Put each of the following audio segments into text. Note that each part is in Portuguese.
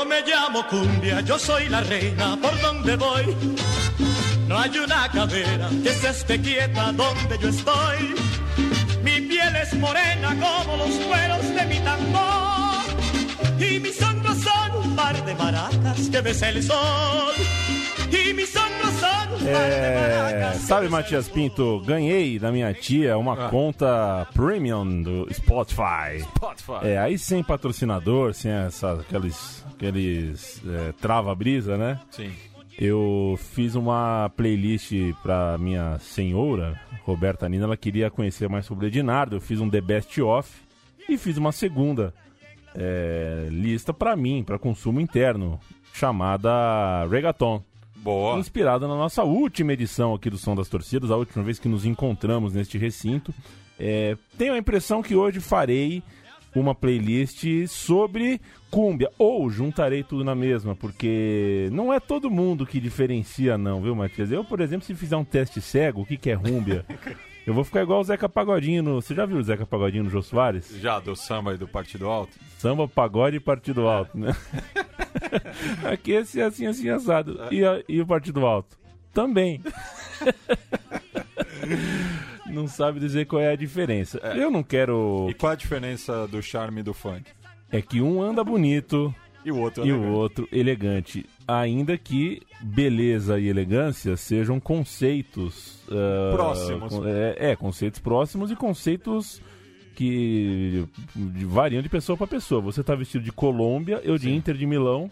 Yo me llamo cumbia, yo soy la reina por donde voy. No hay una cadera que se esté quieta donde yo estoy. Mi piel es morena como los cueros de mi tambor. Y mis hombros son un par de maracas que besa el sol. E hombros son É, sabe, Matias Pinto, ganhei da minha tia uma Ah. conta premium do Spotify. Spotify. É, aí sem patrocinador, sem essa, aqueles, aqueles é, trava-brisa, né? Sim. Eu fiz uma playlist pra minha senhora, Roberta Nina, ela queria conhecer mais sobre o Ednardo. Eu fiz um The Best Of e fiz uma segunda é, lista pra mim, pra consumo interno, chamada Regaton. Boa. Inspirada na nossa última edição aqui do Som das Torcidas, a última vez que nos encontramos neste recinto. É, tenho a impressão que hoje farei uma playlist sobre cúmbia, ou juntarei tudo na mesma, porque não é todo mundo que diferencia não, viu, Matias? Eu, por exemplo, se fizer um teste cego, o que, que é rúmbia, eu vou ficar igual o Zeca Pagodinho. No... Você já viu o Zeca Pagodinho no Jô Soares? Já do samba e do Partido Alto? Samba, pagode e partido alto, né? Aqui esse é assim, assim, assado. E, a- e o partido alto? Também. não sabe dizer qual é a diferença. Eu não quero. E qual a diferença do charme e do funk? É que um anda bonito E o outro e é o legal. outro elegante. Ainda que beleza e elegância sejam conceitos. ah, Próximos. É, é, conceitos próximos e conceitos que variam de pessoa para pessoa. Você tá vestido de Colômbia, eu de Inter de Milão.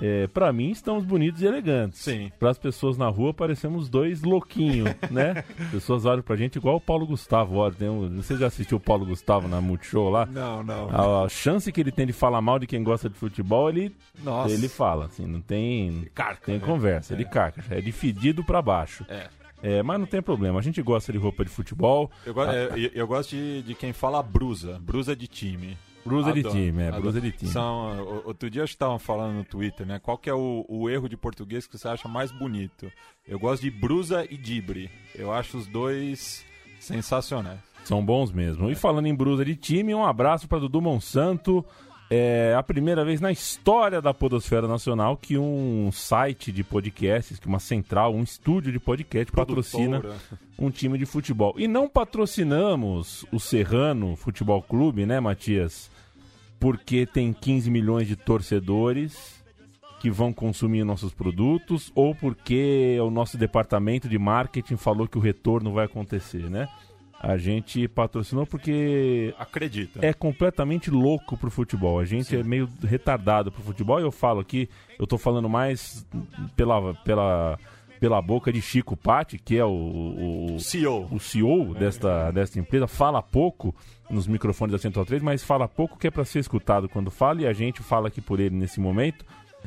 É, para mim estamos bonitos e elegantes. Sim. Para as pessoas na rua parecemos dois louquinhos, né? pessoas olham pra gente igual o Paulo Gustavo. Olha, tem um, você já assistiu o Paulo Gustavo na Multishow lá? Não, não. A, chance que ele tem de falar mal de quem gosta de futebol, ele, Nossa. ele fala, assim, não tem, Carca, tem né? conversa, ele carca, é de fedido pra baixo. É. É, mas não tem problema, a gente gosta de roupa de futebol, Eu, go- é, eu- eu gosto de, de quem fala brusa, brusa de time. Brusa de time, é, brusa de time. São, outro dia estavam falando no Twitter, né? Qual que é o, o erro de português que você acha mais bonito? Eu gosto de brusa e dibre. Eu acho os dois sensacionais. São bons mesmo. E falando em brusa de time, um abraço para Dudu Monsanto. É a primeira vez na história da Podosfera Nacional que um site de podcasts, que uma central, um estúdio de podcast patrocina Produtora. um time de futebol. E não patrocinamos o Serrano Futebol Clube, né, Matias? Porque tem 15 milhões de torcedores que vão consumir nossos produtos ou porque o nosso departamento de marketing falou que o retorno vai acontecer, né? A gente patrocinou porque Acredita. é completamente louco pro futebol. A gente é meio retardado pro futebol. E eu falo aqui, eu tô falando mais pela, pela, pela boca de Chico Patti, que é o, o, CEO. o CEO desta, desta empresa. Fala pouco nos microfones da Central 3, mas fala pouco que é para ser escutado quando fala. E a gente fala aqui por ele nesse momento.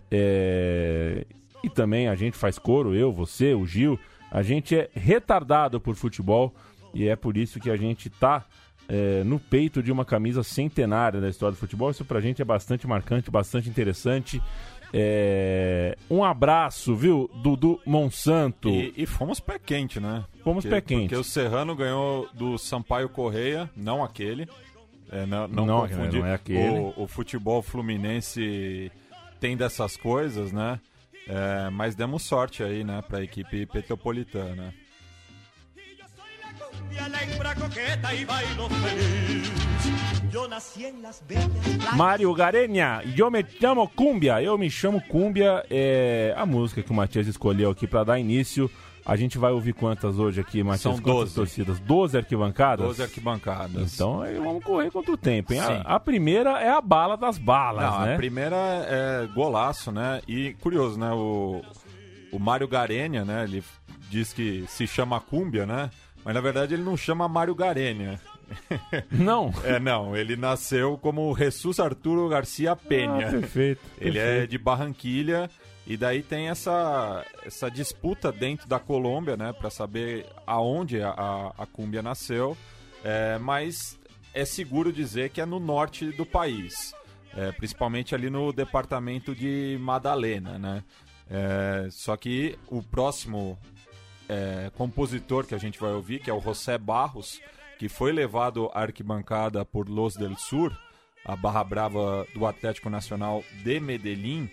É, E também a gente faz coro, eu, você, o Gil. A gente é retardado por futebol e é por isso que a gente tá é, no peito de uma camisa centenária da história do futebol. Isso pra gente é bastante marcante, bastante interessante. É, Um abraço, viu, Dudu Monsanto. E, e fomos pé quente, né? Fomos Porque- pé quente. Porque o Serrano ganhou do Sampaio Correia, não aquele. É, não, não, Não, não é aquele. O, o futebol fluminense tem dessas coisas, né? É, mas demos sorte aí, né, pra equipe petropolitana. A coqueta y bailo feliz. Mário Garenha, Eu Me Chamo Cumbia. Eu Me Chamo Cumbia é a música que o Matias escolheu aqui para dar início. A gente vai ouvir quantas hoje aqui, Matias? São Quantas 12. torcidas? 12 arquibancadas? 12 arquibancadas. Então aí vamos correr contra o tempo, hein? A, Sim. a primeira é a bala das balas, Não, né? a primeira é golaço, né? E curioso, né? O, o Mário Garenha, né? Ele diz que se chama Cúmbia, né? Mas na verdade ele não chama Mário Garenha. Não. É, não. Ele nasceu como Jesus Arturo Garcia Penha. Ah, perfeito. Ele é perfeito. de Barranquilha e daí tem essa, essa disputa dentro da Colômbia, né, para saber aonde a, a, a cúmbia nasceu, é, mas é seguro dizer que é no norte do país, é, principalmente ali no departamento de Madalena, né. É, só que o próximo é, compositor que a gente vai ouvir, que é o José Barros, que foi levado à arquibancada por Los del Sur, a barra brava do Atlético Nacional de Medellín,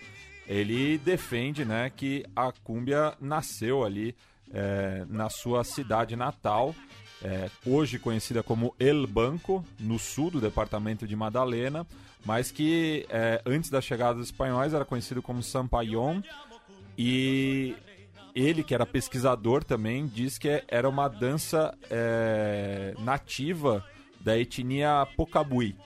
ele defende né, que a cúmbia nasceu ali é, na sua cidade natal, é, hoje conhecida como El Banco, no sul do departamento de Madalena, mas que é, antes da chegada dos espanhóis era conhecido como Sampayon, e ele, que era pesquisador também, diz que era uma dança é, nativa da etnia Pocabui.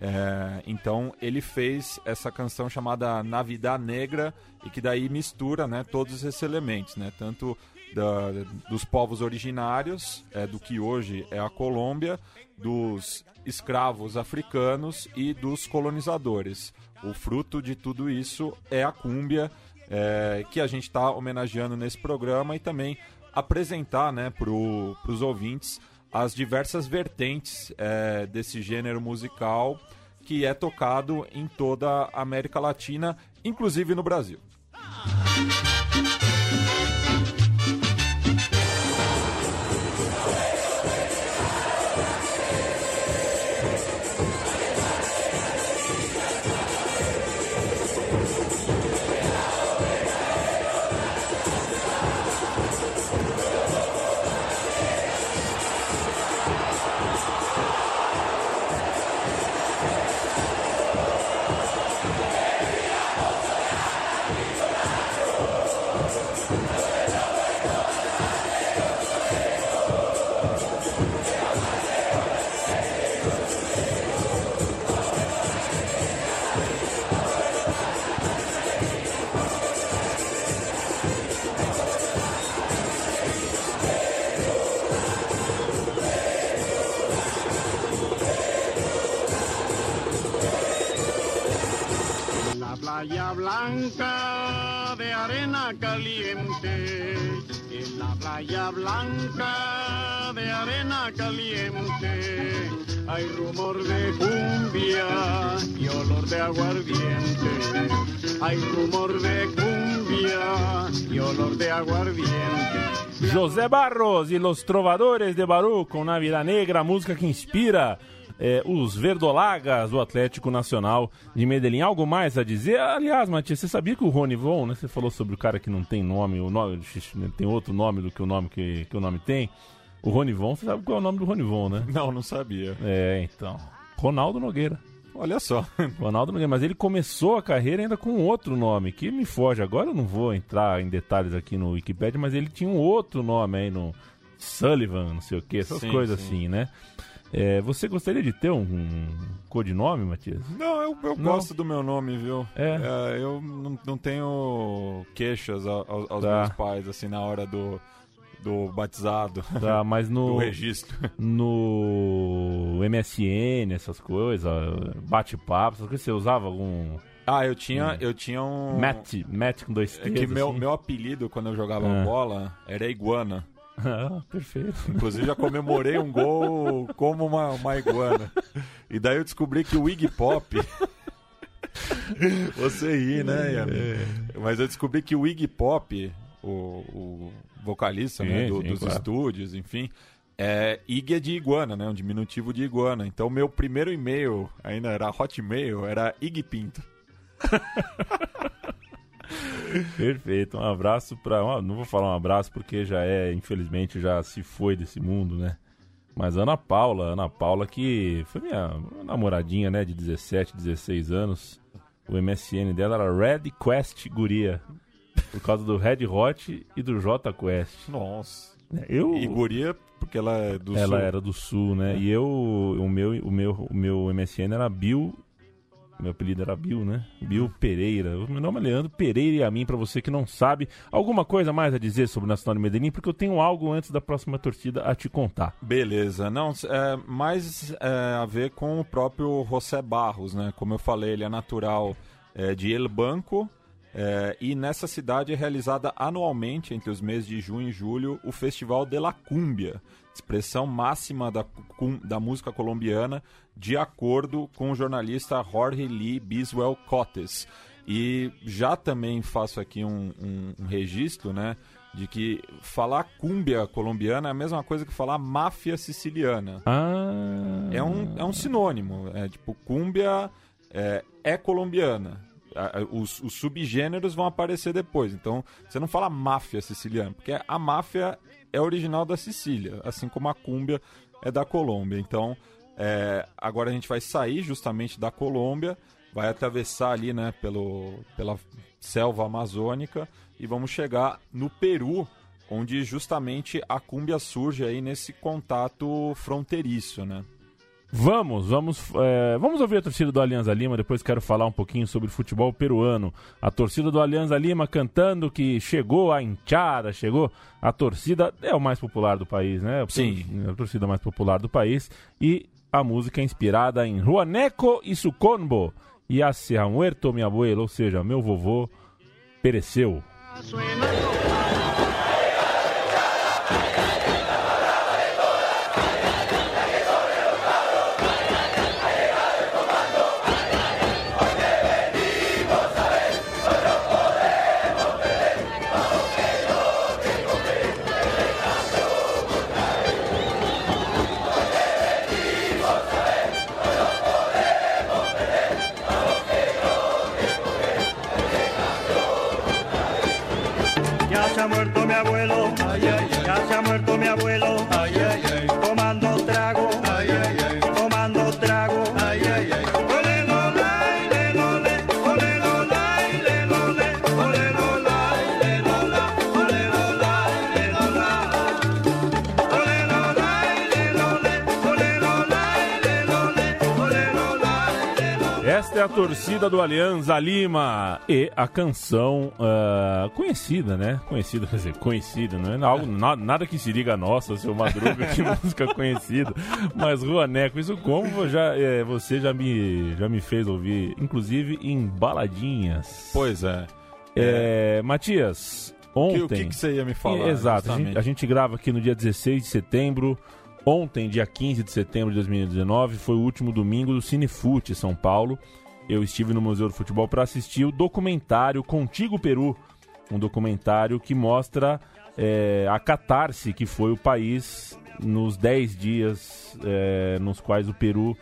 É, então ele fez essa canção chamada Navidad Negra e que daí mistura né, todos esses elementos, né, tanto da- dos povos originários, é, do que hoje é a Colômbia, dos escravos africanos e dos colonizadores. O fruto de tudo isso é a cúmbia, é, que a gente está homenageando nesse programa e também apresentar né, para os ouvintes as diversas vertentes é, desse gênero musical que é tocado em toda a América Latina, inclusive no Brasil. José Barros e Los Trovadores de Baru com Navidad Negra, a música que inspira é, os verdolagas do Atlético Nacional de Medellín. Algo mais a dizer? Aliás, Matias, você sabia que o Rony Von, né? Você falou sobre o cara que não tem nome, o nome tem outro nome do que o nome que, que o nome tem. O Rony Von, você sabe qual é o nome do Rony Von, né? Não, não sabia. É, então. Ronaldo Nogueira. Olha só. Ronaldo Nogueira, mas ele começou a carreira ainda com outro nome, que me foge. Agora eu não vou entrar em detalhes aqui no Wikipedia, mas ele tinha um outro nome aí no Sullivan, não sei o que, essas Sim, coisas sim. assim, né? É, você gostaria de ter um, um codinome, Matias? Não, eu, eu Não. gosto do meu nome, viu? É. eu não, não tenho queixas ao- aos, aos Tá. meus pais, assim, na hora do, do batizado, Tá, mas do no, registro. no MSN, essas coisas, bate-papo, essas coisas, você usava algum Ah, eu tinha, eu tinha um... Matt, Matt com dois É T's, que meu, assim? meu apelido quando eu jogava Ah. bola era iguana. Ah, perfeito. Inclusive já comemorei um gol como uma, uma iguana. E daí eu descobri que o Iggy Pop. Você ri, né, Ian? Mas eu descobri que o Iggy Pop, o, o vocalista Sim, né, do- sim, dos claro. estúdios, enfim. É, é de iguana, né? Um diminutivo de iguana. Então meu primeiro e-mail, ainda era Hotmail, era Iggy Pinto. Perfeito, um abraço para. Não vou falar um abraço porque já é, infelizmente, já se foi desse mundo, né? Mas Ana Paula, Ana Paula que foi minha namoradinha, né, de 17, 16 anos. O MSN dela era Red Quest Guria. Por causa do Red Hot e do J Quest. Nossa. Eu, E guria, porque ela é do ela sul. era do sul, né? E eu, o meu, o meu, o meu MSN era Bill. Meu apelido era Bill, né? Bill Pereira. O meu nome é Leandro Pereira e a mim, pra você que não sabe. Alguma coisa mais a dizer sobre o Nacional de Medellín? Porque eu tenho algo antes da próxima torcida a te contar. Beleza, não, é mais é, a ver com o próprio José Barros, né? Como eu falei, ele é natural é, de El Banco é, e nessa cidade é realizada anualmente, entre os meses de junho e julho, o Festival de la Cumbia, expressão máxima da, da música colombiana, de acordo com o jornalista Jorge Lee Biswell Cotes. E já também faço aqui um, um- um registro, né? De que falar cúmbia colombiana é a mesma coisa que falar máfia siciliana. Ah. É um, é um sinônimo. É tipo, cúmbia é, é colombiana. Os, os subgêneros vão aparecer depois. Então, você não fala máfia siciliana, porque a máfia é original da Sicília, assim como a cúmbia é da Colômbia. Então, é, agora a gente vai sair justamente da Colômbia, vai atravessar ali, né, pelo, pela selva amazônica e vamos chegar no Peru, onde justamente a cúmbia surge aí nesse contato fronteiriço, né? Vamos, vamos, é, vamos ouvir a torcida do Alianza Lima. Depois quero falar um pouquinho sobre futebol peruano. A torcida do Alianza Lima cantando que chegou a hinchada, chegou. A torcida é o mais popular do país, né? Sim. A torcida mais popular do país. E a música é inspirada em Juaneco e Suconbo. E a se ha muerto mi abuelo, ou seja, meu vovô pereceu. Esta é a torcida do Alianza Lima e a canção ah, conhecida, né? Conhecida, quer dizer, conhecida, não é algo, na- nada que se liga a nossa, seu Madruga, que música conhecida. Mas Ruaneco, isso como já, é, você já me, já me fez ouvir, inclusive em baladinhas. Pois é. É, Matias, Que- ontem... o que, que você ia me falar? Exato, a gente, a gente grava aqui no dia 16 de setembro. Ontem, dia 15 de setembro de 2019, foi o último domingo do Cinefute São Paulo. Eu estive no Museu do Futebol para assistir o documentário Contigo Peru, um documentário que mostra é, a catarse que foi o país nos 10 dias é, nos quais o Peru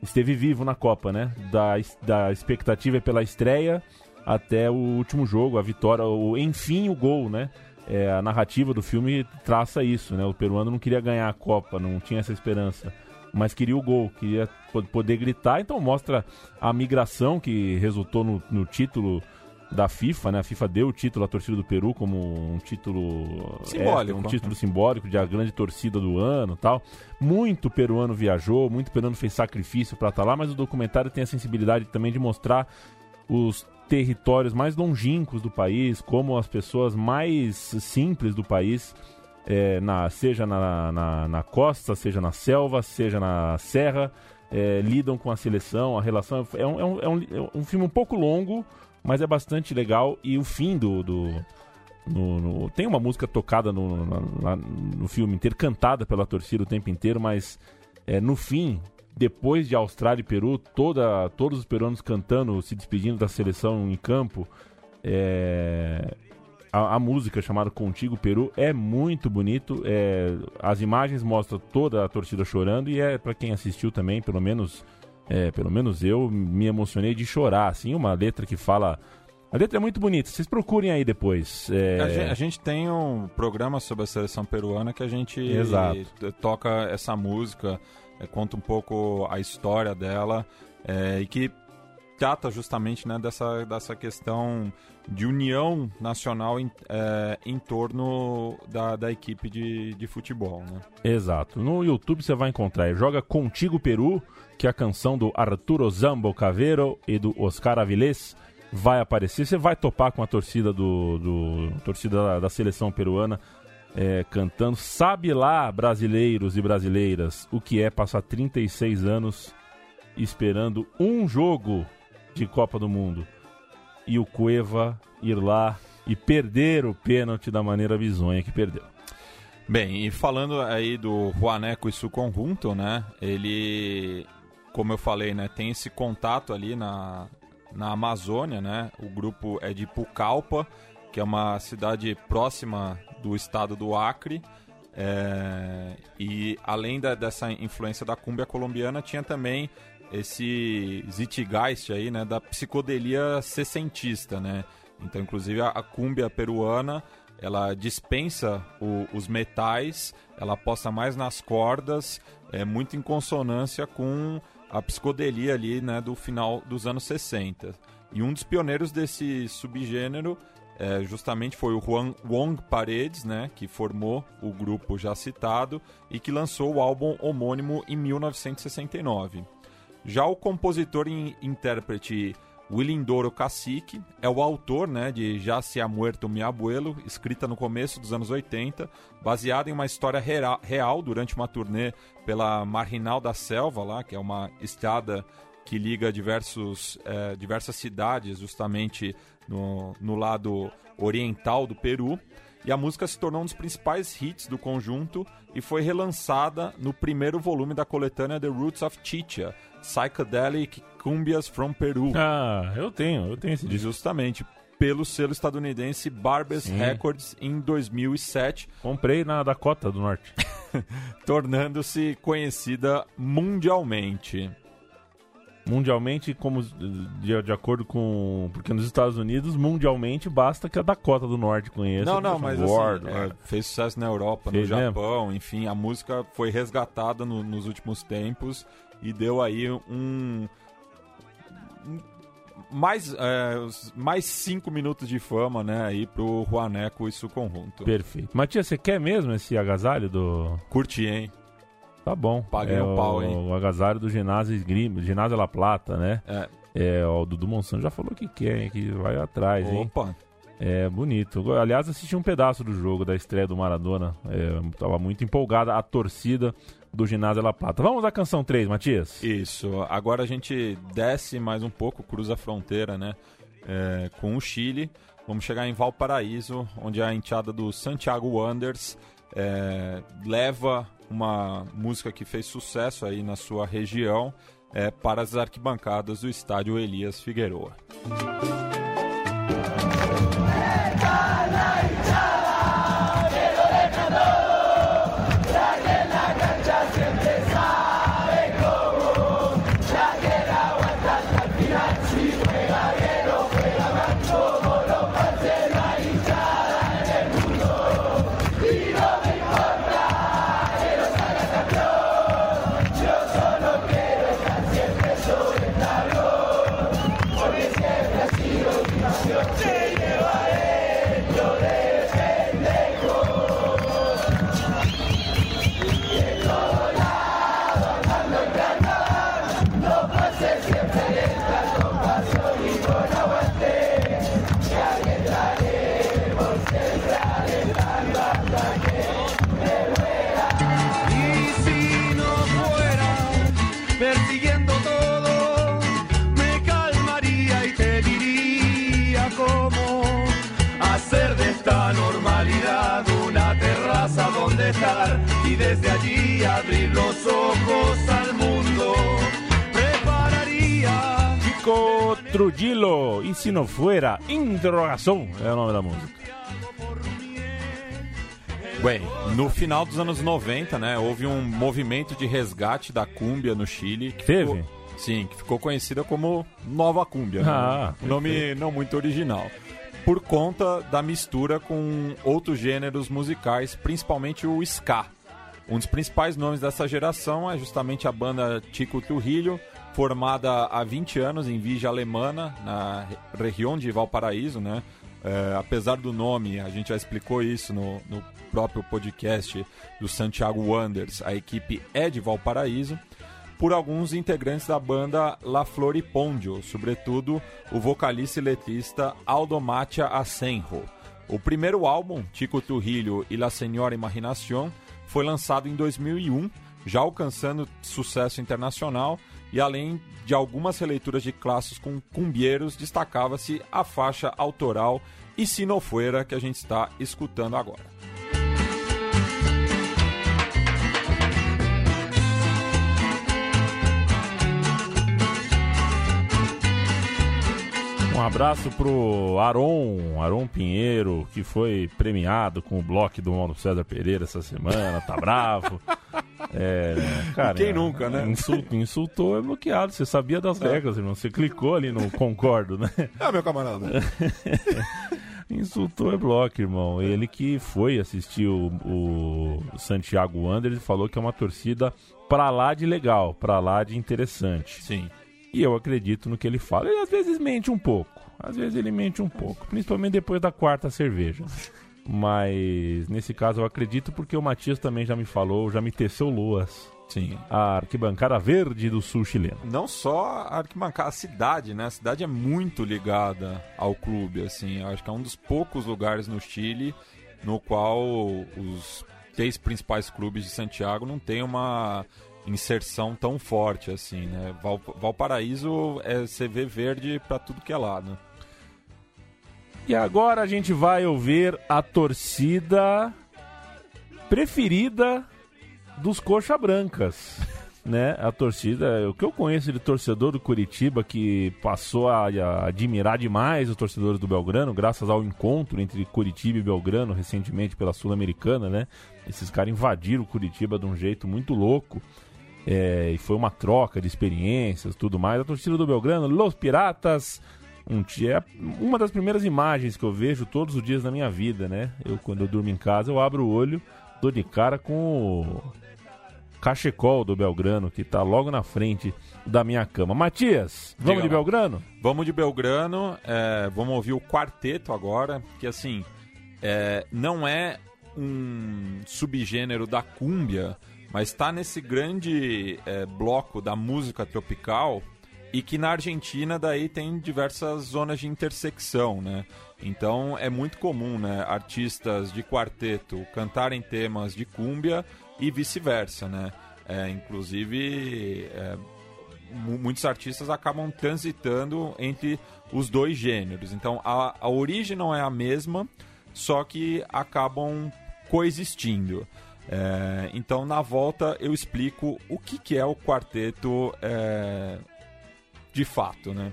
esteve vivo na Copa, né? Da, da expectativa pela estreia até o último jogo, a vitória, o, enfim o gol, né? É, a narrativa do filme traça isso, né? O peruano não queria ganhar a Copa, não tinha essa esperança, mas queria o gol, queria po- poder gritar, então mostra a migração que resultou no, no título da FIFA, né? A FIFA deu o título à torcida do Peru como um título Simbólico. extra, um título simbólico de a grande torcida do ano, tal. Muito peruano viajou, muito peruano fez sacrifício para estar lá, mas o documentário tem a sensibilidade também de mostrar os territórios mais longínquos do país, como as pessoas mais simples do país, é, na, seja na, na, na costa, seja na selva, seja na serra, é, lidam com a seleção, a relação. É um, é, um, é, um, é um filme um pouco longo, mas é bastante legal. E o fim do. do no- no- tem uma música tocada no, no, no filme inteiro, cantada pela torcida o tempo inteiro, mas é, no fim, depois de Austrália e Peru, toda, todos os peruanos cantando, se despedindo da seleção em campo, é, a, a música chamada Contigo Peru é muito bonito. é, as imagens mostram toda a torcida chorando e é para quem assistiu também, pelo menos, é, pelo menos eu me emocionei de chorar. Assim, uma letra que fala A letra é muito bonita, vocês procurem aí depois. É... A, gente, a, gente, tem um programa sobre a seleção peruana que a gente Exato. toca essa música, é, conta um pouco a história dela é, e que trata justamente né, dessa, dessa questão de união nacional em, é, em torno da, da equipe de, de futebol. Né? Exato. No YouTube você vai encontrar Joga Contigo Peru, que é a canção do Arturo Zambo Caveiro e do Oscar Avilés vai aparecer. Você vai topar com a torcida do, do torcida da, da seleção peruana é, cantando. Sabe lá, brasileiros e brasileiras, o que é passar 36 anos esperando um jogo de Copa do Mundo e o Cueva ir lá e perder o pênalti da maneira bizonha que perdeu. Bem, e falando aí do Juaneco e seu conjunto, né? Ele, como eu falei, né, tem esse contato ali na, na Amazônia, né? O grupo é de Pucallpa, que é uma cidade próxima do estado do Acre. É, e além da, dessa influência da cúmbia colombiana, tinha também esse Zitgeist aí, né, da psicodelia sessentista, né? Então, inclusive, a, a cúmbia peruana, ela dispensa o, os metais, ela aposta mais nas cordas, é muito em consonância com a psicodelia ali, né, do final dos anos 60. E um dos pioneiros desse subgênero é, justamente foi o Juan Wong Paredes, né, que formou o grupo já citado e que lançou o álbum homônimo em 1969. Já o compositor e intérprete Willindoro Cacique é o autor né, de Já se ha muerto mi abuelo, escrita no começo dos anos 80, baseada em uma história real durante uma turnê pela Marginal da Selva, lá, que é uma estrada que liga diversos, é, diversas cidades justamente no, no lado oriental do Peru. E a música se tornou um dos principais hits do conjunto e foi relançada no primeiro volume da coletânea The Roots of Chicha, Psychedelic Cumbias from Peru. Ah, eu tenho, eu tenho esse disco. Justamente, pelo selo estadunidense Barbers Sim. Records em 2007. Comprei na Dakota do Norte. Tornando-se conhecida mundialmente mundialmente, como de, de, acordo com. Porque nos Estados Unidos, mundialmente, basta que a Dakota do Norte conheça. Não, não, mas Word, assim, é, fez sucesso na Europa, fez no Japão, mesmo? enfim, a música foi resgatada no, nos últimos tempos e deu aí um, mais, é, mais cinco minutos de fama, né, aí pro Juaneco e seu conjunto. Perfeito. Matias, você quer mesmo esse agasalho do... Curti, hein? Tá bom. Paguei é o pau, hein? O agasalho do ginásio Esgrima, ginásio La Plata, né? É. É, o Dudu Monsanto já falou que quer, hein, que vai atrás, Opa. hein? Opa! É bonito. Aliás, assisti um pedaço do jogo, da estreia do Maradona. É, tava muito empolgada a torcida do Ginásio La Plata. Vamos à canção 3, Matias? Isso. Agora a gente desce mais um pouco, cruza a fronteira, né? É, com o Chile. Vamos chegar em Valparaíso, onde a enteada do Santiago Wonders é, leva uma música que fez sucesso aí na sua região é, para as arquibancadas do estádio Elias Figueroa. Y Trujillo, e se não fuera, interrogação é o nome da música. Bem, no final dos anos 90, né, houve um movimento de resgate da cúmbia no Chile. Teve? Ficou, Sim, que ficou conhecida como Nova Cúmbia. né? Ah, um nome não muito original. Por conta da mistura com outros gêneros musicais, principalmente o ska. Um dos principais nomes dessa geração é justamente a banda Tico Trujillo, formada há 20 anos em Vigia Alemana, na re- região de Valparaíso, né? É, apesar do nome, a gente já explicou isso no, no próprio podcast do Santiago Wonders, a equipe é de Valparaíso, por alguns integrantes da banda La Floripondio, sobretudo o vocalista e letrista Aldo Matia Asenjo. O primeiro álbum, Tico Trujillo e La Senhora Imaginación, foi lançado em 2001, já alcançando sucesso internacional, e além de algumas releituras de clássicos com cumbieiros, destacava-se a faixa autoral e sinofuera que a gente está escutando agora. Um abraço pro Aron, Aron Pinheiro, que foi premiado com o bloco do Mauro César Pereira essa semana, tá bravo. É, cara, Quem nunca, né? Insultou, insultou é bloqueado. Você sabia das regras, irmão. Você clicou ali no concordo, né? É, meu camarada. Insultou é bloco, irmão. Ele que foi assistir o, o Santiago Wanderers e falou que é uma torcida pra lá de legal, pra lá de interessante. Sim. E eu acredito no que ele fala. Ele às vezes mente um pouco. Às vezes ele mente um pouco. Principalmente depois da quarta cerveja. Mas nesse caso eu acredito porque o Matias também já me falou, já me teceu luas. Sim. A arquibancada verde do sul chileno. Não só a arquibancada, a cidade, né? A cidade é muito ligada ao clube, assim. Acho que é um dos poucos lugares no Chile no qual os três principais clubes de Santiago não tem uma inserção tão forte assim, né? Val, Valparaíso é você vê verde pra tudo que é lado. E agora a gente vai ouvir a torcida preferida dos Coxa Brancas. Né? A torcida, o que eu conheço de torcedor do Curitiba que passou a, a admirar demais os torcedores do Belgrano, graças ao encontro entre Curitiba e Belgrano recentemente pela Sul-Americana, né? Esses caras invadiram o Curitiba de um jeito muito louco. É, e foi uma troca de experiências tudo mais. A torcida do Belgrano, Los Piratas, um é uma das primeiras imagens que eu vejo todos os dias na minha vida, né? Eu, quando eu durmo em casa, eu abro o olho, dou de cara com o cachecol do Belgrano, que tá logo na frente da minha cama. Matias, vamos Diga de lá. Belgrano? Vamos de Belgrano, é, vamos ouvir o quarteto agora, que assim, é, não é um subgênero da cúmbia, mas está nesse grande é, bloco da música tropical e que na Argentina daí tem diversas zonas de intersecção, né? Então é muito comum, né, artistas de quarteto cantarem temas de cúmbia e vice-versa, né? É, inclusive é, mu- muitos artistas acabam transitando entre os dois gêneros. Então a, a origem não é a mesma, só que acabam coexistindo. É, então na volta eu explico o que, que é o quarteto é, de fato, né?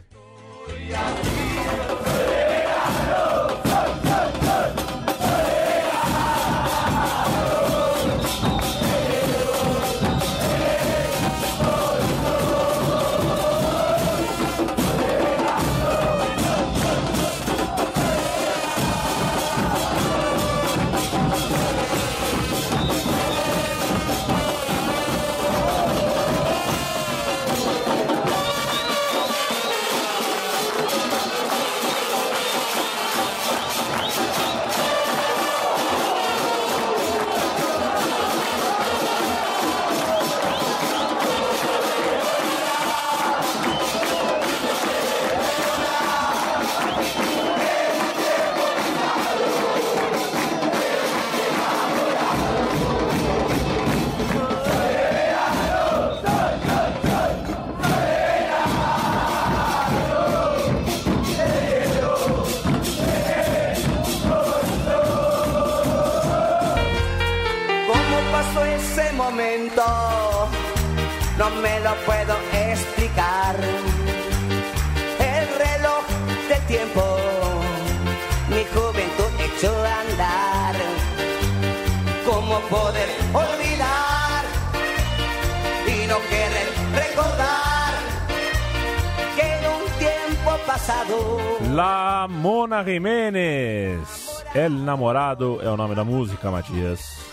Música, Matias.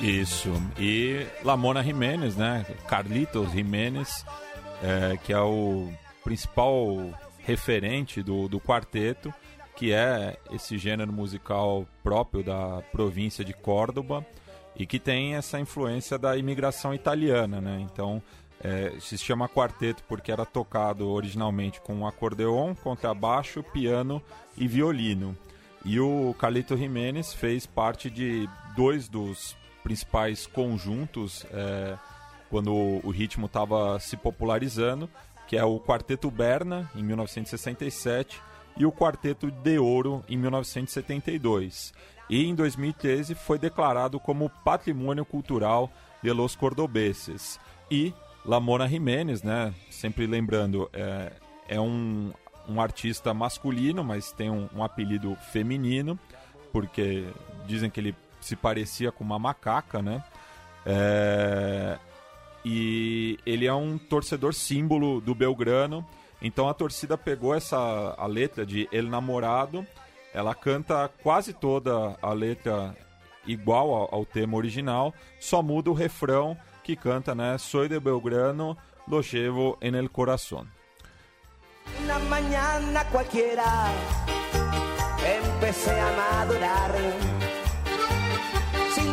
Isso. E Lamona Jiménez, né? Carlitos Jiménez, é, que é o principal referente do, do quarteto, que é esse gênero musical próprio da província de Córdoba e que tem essa influência da imigração italiana, né? Então é, se chama quarteto porque era tocado originalmente com acordeon, contrabaixo, piano e violino. E o Carlito Jiménez fez parte de dois dos principais conjuntos é, quando o ritmo estava se popularizando, que é o Quarteto Berna, em 1967, e o Quarteto de Ouro, em 1972. E em 2013 foi declarado como Patrimônio Cultural de los Cordobeses. E Lamona Jiménez, né, sempre lembrando, é, é um, um artista masculino, mas tem um, um apelido feminino, porque dizem que ele se parecia com uma macaca, né? É... E ele é um torcedor símbolo do Belgrano. Então a torcida pegou essa a letra de El Namorado, ela canta quase toda a letra igual ao, ao tema original, só muda o refrão que canta, né? Soy de Belgrano, lo llevo en el corazón. Una mañana cualquiera empecé a madurar.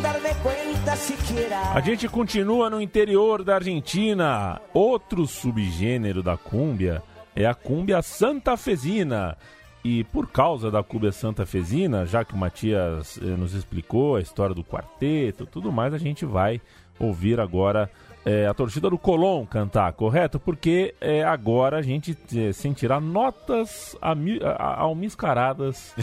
Darme cuenta siquiera. A gente continua no interior da Argentina. Outro subgênero da cúmbia é a cúmbia santafesina. E por causa da cúmbia santafesina, já que o Matias eh, nos explicou a história do quarteto, tudo mais, a gente vai ouvir agora eh, a torcida do Colón cantar, correto? Porque eh, agora a gente eh, sentirá notas almiscaradas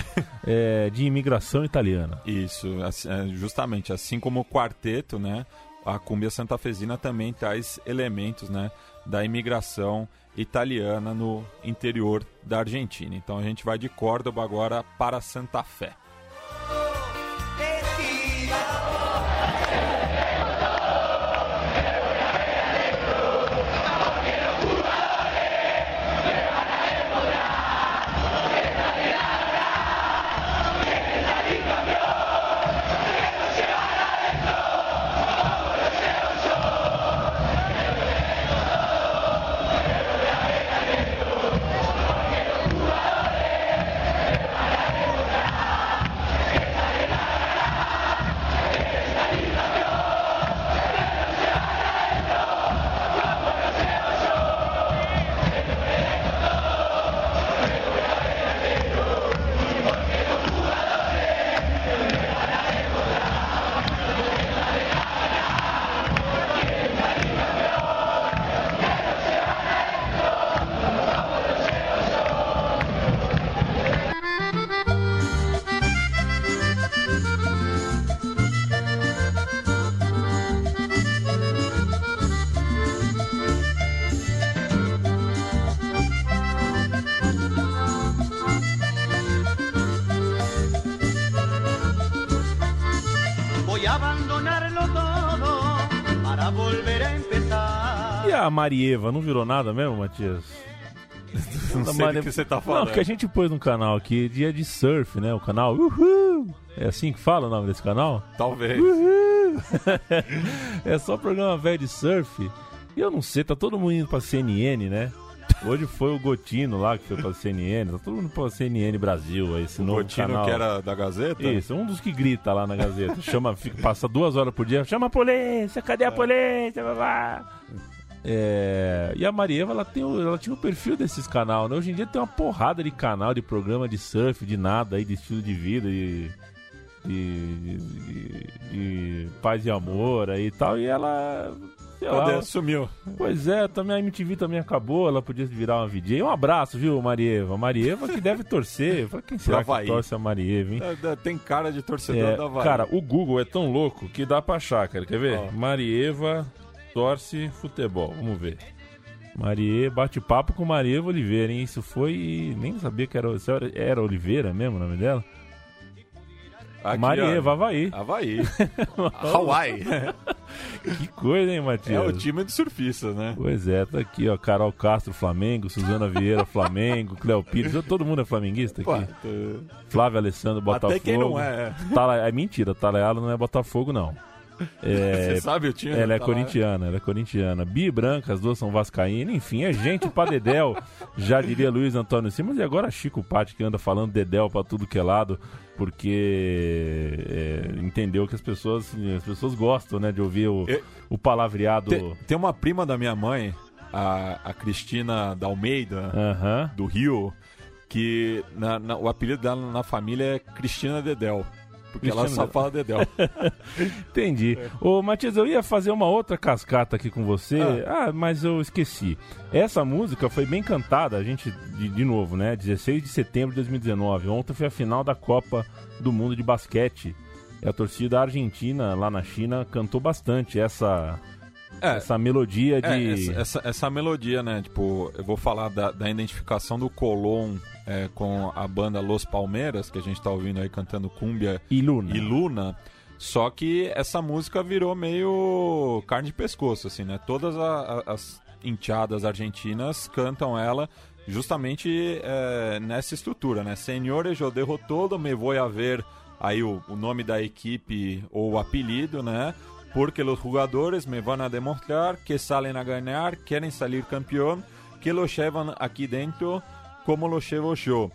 eh, de imigração italiana. Isso, assim, é, justamente, assim como o quarteto, né? A cumbia santafesina também traz elementos, né, da imigração italiana no interior da Argentina. Então a gente vai de Córdoba agora para Santa Fé. Marieva não virou nada mesmo, Matias? Não Da sei Maria- do que você tá Não, falando. que a gente pôs no canal aqui, dia de surf, né? O canal Uhul! É assim que fala o nome desse canal? Talvez. Uhul! é só programa velho de surf. E eu não sei, tá todo mundo indo pra CNN, né? Hoje foi o Gotino lá que foi pra CNN, tá todo mundo pra CNN Brasil, aí, esse O novo Gotino canal. que era da Gazeta? Isso, um dos que grita lá na Gazeta. Chama, fica- passa duas horas por dia. Chama a polícia, cadê a polícia? Blá, blá. É, e a Marieva, ela, tem o- ela tinha o perfil desses canal, né? Hoje em dia tem uma porrada de canal, de programa de surf, de nada aí, de estilo de vida, de, de, de- de paz e amor aí e tal. E ela. sei lá, Cadê? Sumiu. Pois é, também a MTV também acabou, ela podia virar uma VJ. Um abraço, viu, Marieva? Marieva que deve torcer. Fala, Quem será que torce a Marieva, hein? É, Tem cara de torcedor É, da Havaí. cara, o Google é tão louco que dá pra achar, cara. Quer ver? Ó. Marieva torce futebol. Vamos ver. Marie, bate-papo com Marieva Oliveira, hein? Isso foi. Nem sabia que era, era, Oliveira mesmo o nome dela? Aqui, Marieva, ó, Havaí. Havaí. Hawaii. Que coisa, hein, É Matias? o time de surfistas, né? Pois é, tá aqui, ó. Carol Castro, Flamengo. Suzana Vieira, Flamengo. Cléo Pires. Todo mundo é flamenguista Pô, aqui. t- Flávio Alessandro, Botafogo. Até quem não é. é. Tala... É mentira, Talayala não é Botafogo, não. É, Você sabe o time? ela é Tá lá. corintiana, ela é corintiana. Bi e Branca, as duas são vascaínas. Enfim, é gente pra Dedéu, já diria Luiz Antônio Simas. E agora Chico Patti que anda falando Dedéu pra tudo que é lado, porque é, entendeu que as pessoas, as pessoas gostam, né, de ouvir o, Eu- o palavreado. Tem, tem uma prima da minha mãe, a, a Cristina da Almeida, Aham. do Rio, que na- na- o apelido dela na família é Cristina Dedel. Porque ela só fala Dedel. Entendi. Ô, Matias, eu ia fazer uma outra cascata aqui com você. Ah. mas eu esqueci. Essa música foi bem cantada, a gente, de, de novo, né? 16 de setembro de 2019. Ontem foi a final da Copa do Mundo de Basquete. E a torcida argentina, lá na China, cantou bastante essa, É, essa melodia É, de. essa, essa, essa melodia, né? Tipo, eu vou falar da, da identificação do Colón é, com a banda Los Palmeiras, que a gente tá ouvindo aí cantando Cúmbia E Luna. e Luna. Só que essa música virou meio carne de pescoço, assim, né? Todas a- a- as enteadas argentinas cantam ela justamente é, nessa estrutura, né? Senhores, eu derro todo, me vou a ver aí o, o nome da equipe ou o apelido, né? Porque os jogadores me van a demonstrar que salen a ganhar, querem salir campeão, que lo llevan aqui dentro como lo llevo yo.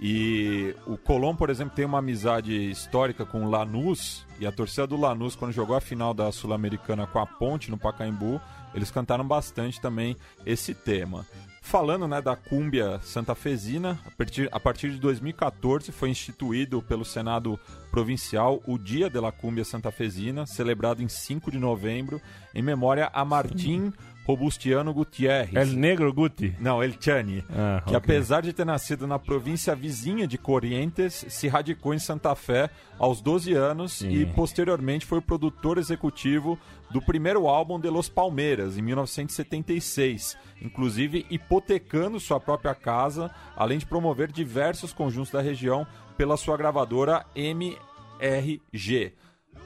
E o Colón, por exemplo, tem uma amizade histórica com o Lanús, e a torcida do Lanús, quando jogou a final da Sul-Americana com a Ponte no Pacaembu, eles cantaram bastante também esse tema. Falando né, da cúmbia santafesina, a partir, a partir de 2014 foi instituído pelo Senado Provincial o Dia de la Cúmbia Santafesina, celebrado em 5 de novembro, em memória a Martim Robustiano Gutierrez. El Negro Guti. Não, El Chani Ah, que ok. apesar de ter nascido na província vizinha de Corrientes, se radicou em Santa Fé aos 12 anos Sim. e posteriormente foi o produtor executivo do primeiro álbum de Los Palmeiras, em 1976, inclusive hipotecando sua própria casa, além de promover diversos conjuntos da região pela sua gravadora MRG.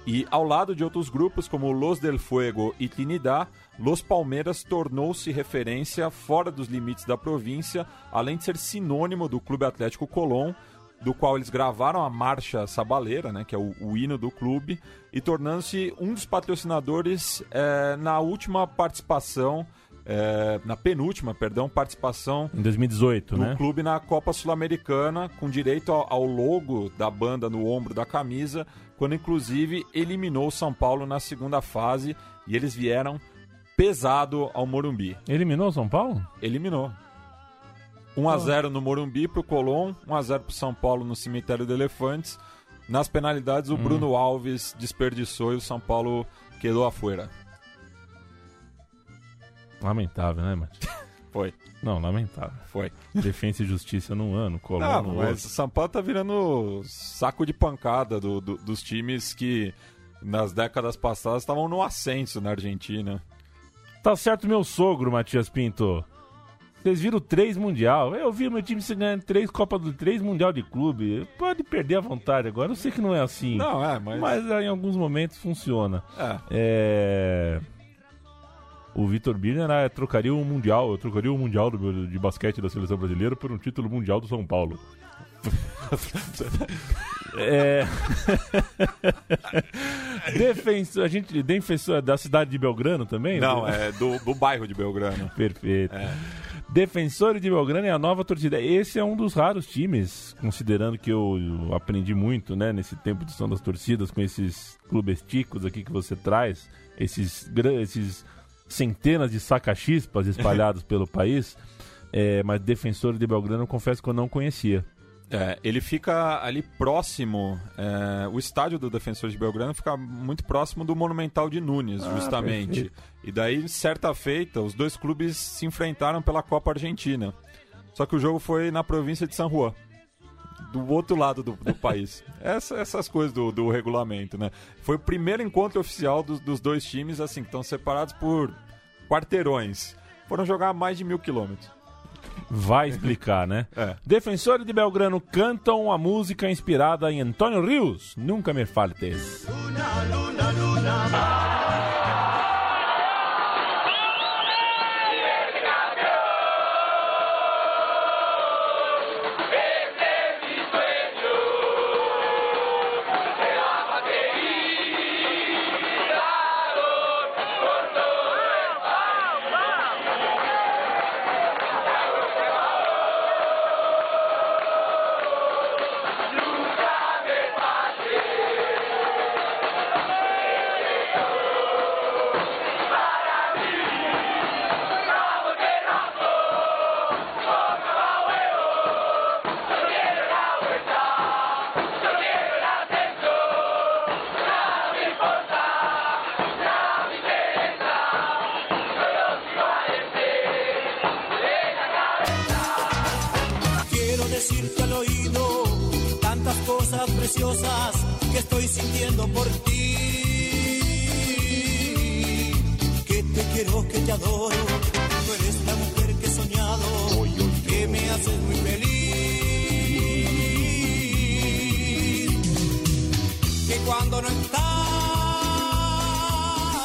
E ao lado de outros grupos como Los del Fuego e Trinidad, Los Palmeiras tornou-se referência fora dos limites da província, além de ser sinônimo do Clube Atlético Colón, do qual eles gravaram a marcha sabaleira, né, que é o, o hino do clube, e tornando-se um dos patrocinadores eh, na última participação, eh, na penúltima, perdão, participação Em 2018, do né? clube na Copa Sul-Americana, com direito ao, ao logo da banda no ombro da camisa, quando inclusive eliminou o São Paulo na segunda fase e eles vieram pesado ao Morumbi. Eliminou o São Paulo? Eliminou. 1 a 0 no Morumbi pro Colón, 1 a 0 pro São Paulo no Cemitério de Elefantes. Nas penalidades, o Bruno Alves desperdiçou e o São Paulo quedou afuera. Lamentável, né, Matias? Foi, Não, lamentável. foi. Defesa e Justiça num ano, Colón Não, no mas outro. o São Paulo tá virando saco de pancada do- do- dos times que nas décadas passadas estavam no ascenso na Argentina. Tá certo meu sogro, Matias Pinto. Vocês viram três Mundial. Eu vi meu time se ganhando três Copa do três Mundial de clube. Pode perder a vontade agora. Eu sei que não é assim. Não, é, mas. Mas em alguns momentos funciona. É. É... O Vitor Birner ah, trocaria o Mundial. Eu trocaria o Mundial do, de basquete da seleção brasileira por um título mundial do São Paulo. é... defensor, a gente defensor da cidade de Belgrano também? Não, é do, do bairro de Belgrano. Perfeito. É. Defensores de Belgrano é a nova torcida. Esse é um dos raros times, considerando que eu, aprendi muito, né, nesse tempo de som das torcidas com esses clubesticos aqui que você traz, esses, esses centenas de saca-chispas espalhados pelo país. É, mas Defensores de Belgrano, eu confesso que eu não conhecia. É, ele fica ali próximo. é, o estádio do Defensor de Belgrano fica muito próximo do Monumental de Nunes, justamente. perfeito. E daí, certa feita, os dois clubes se enfrentaram pela Copa Argentina. Só que o jogo foi na província de San Juan. Do outro lado do, do país. Essa- essas coisas do, do regulamento, né? Foi o primeiro encontro oficial dos, dos dois times, assim, que estão separados por quarteirões. Foram jogar mais de mil quilômetros. Vai explicar, né? É. Defensores de Belgrano cantam a música inspirada em Antônio Rios. Nunca me faltes. Luna, luna, luna.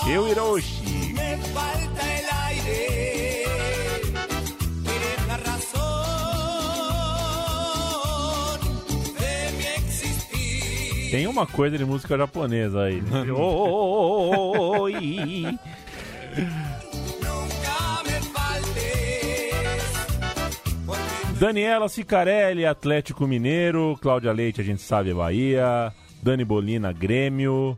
Mi existir. Tem uma coisa de música japonesa aí. Oi. Daniela Sicarelli, Atlético Mineiro. Cláudia Leite, a gente sabe, é Bahia. Dani Bolina, Grêmio.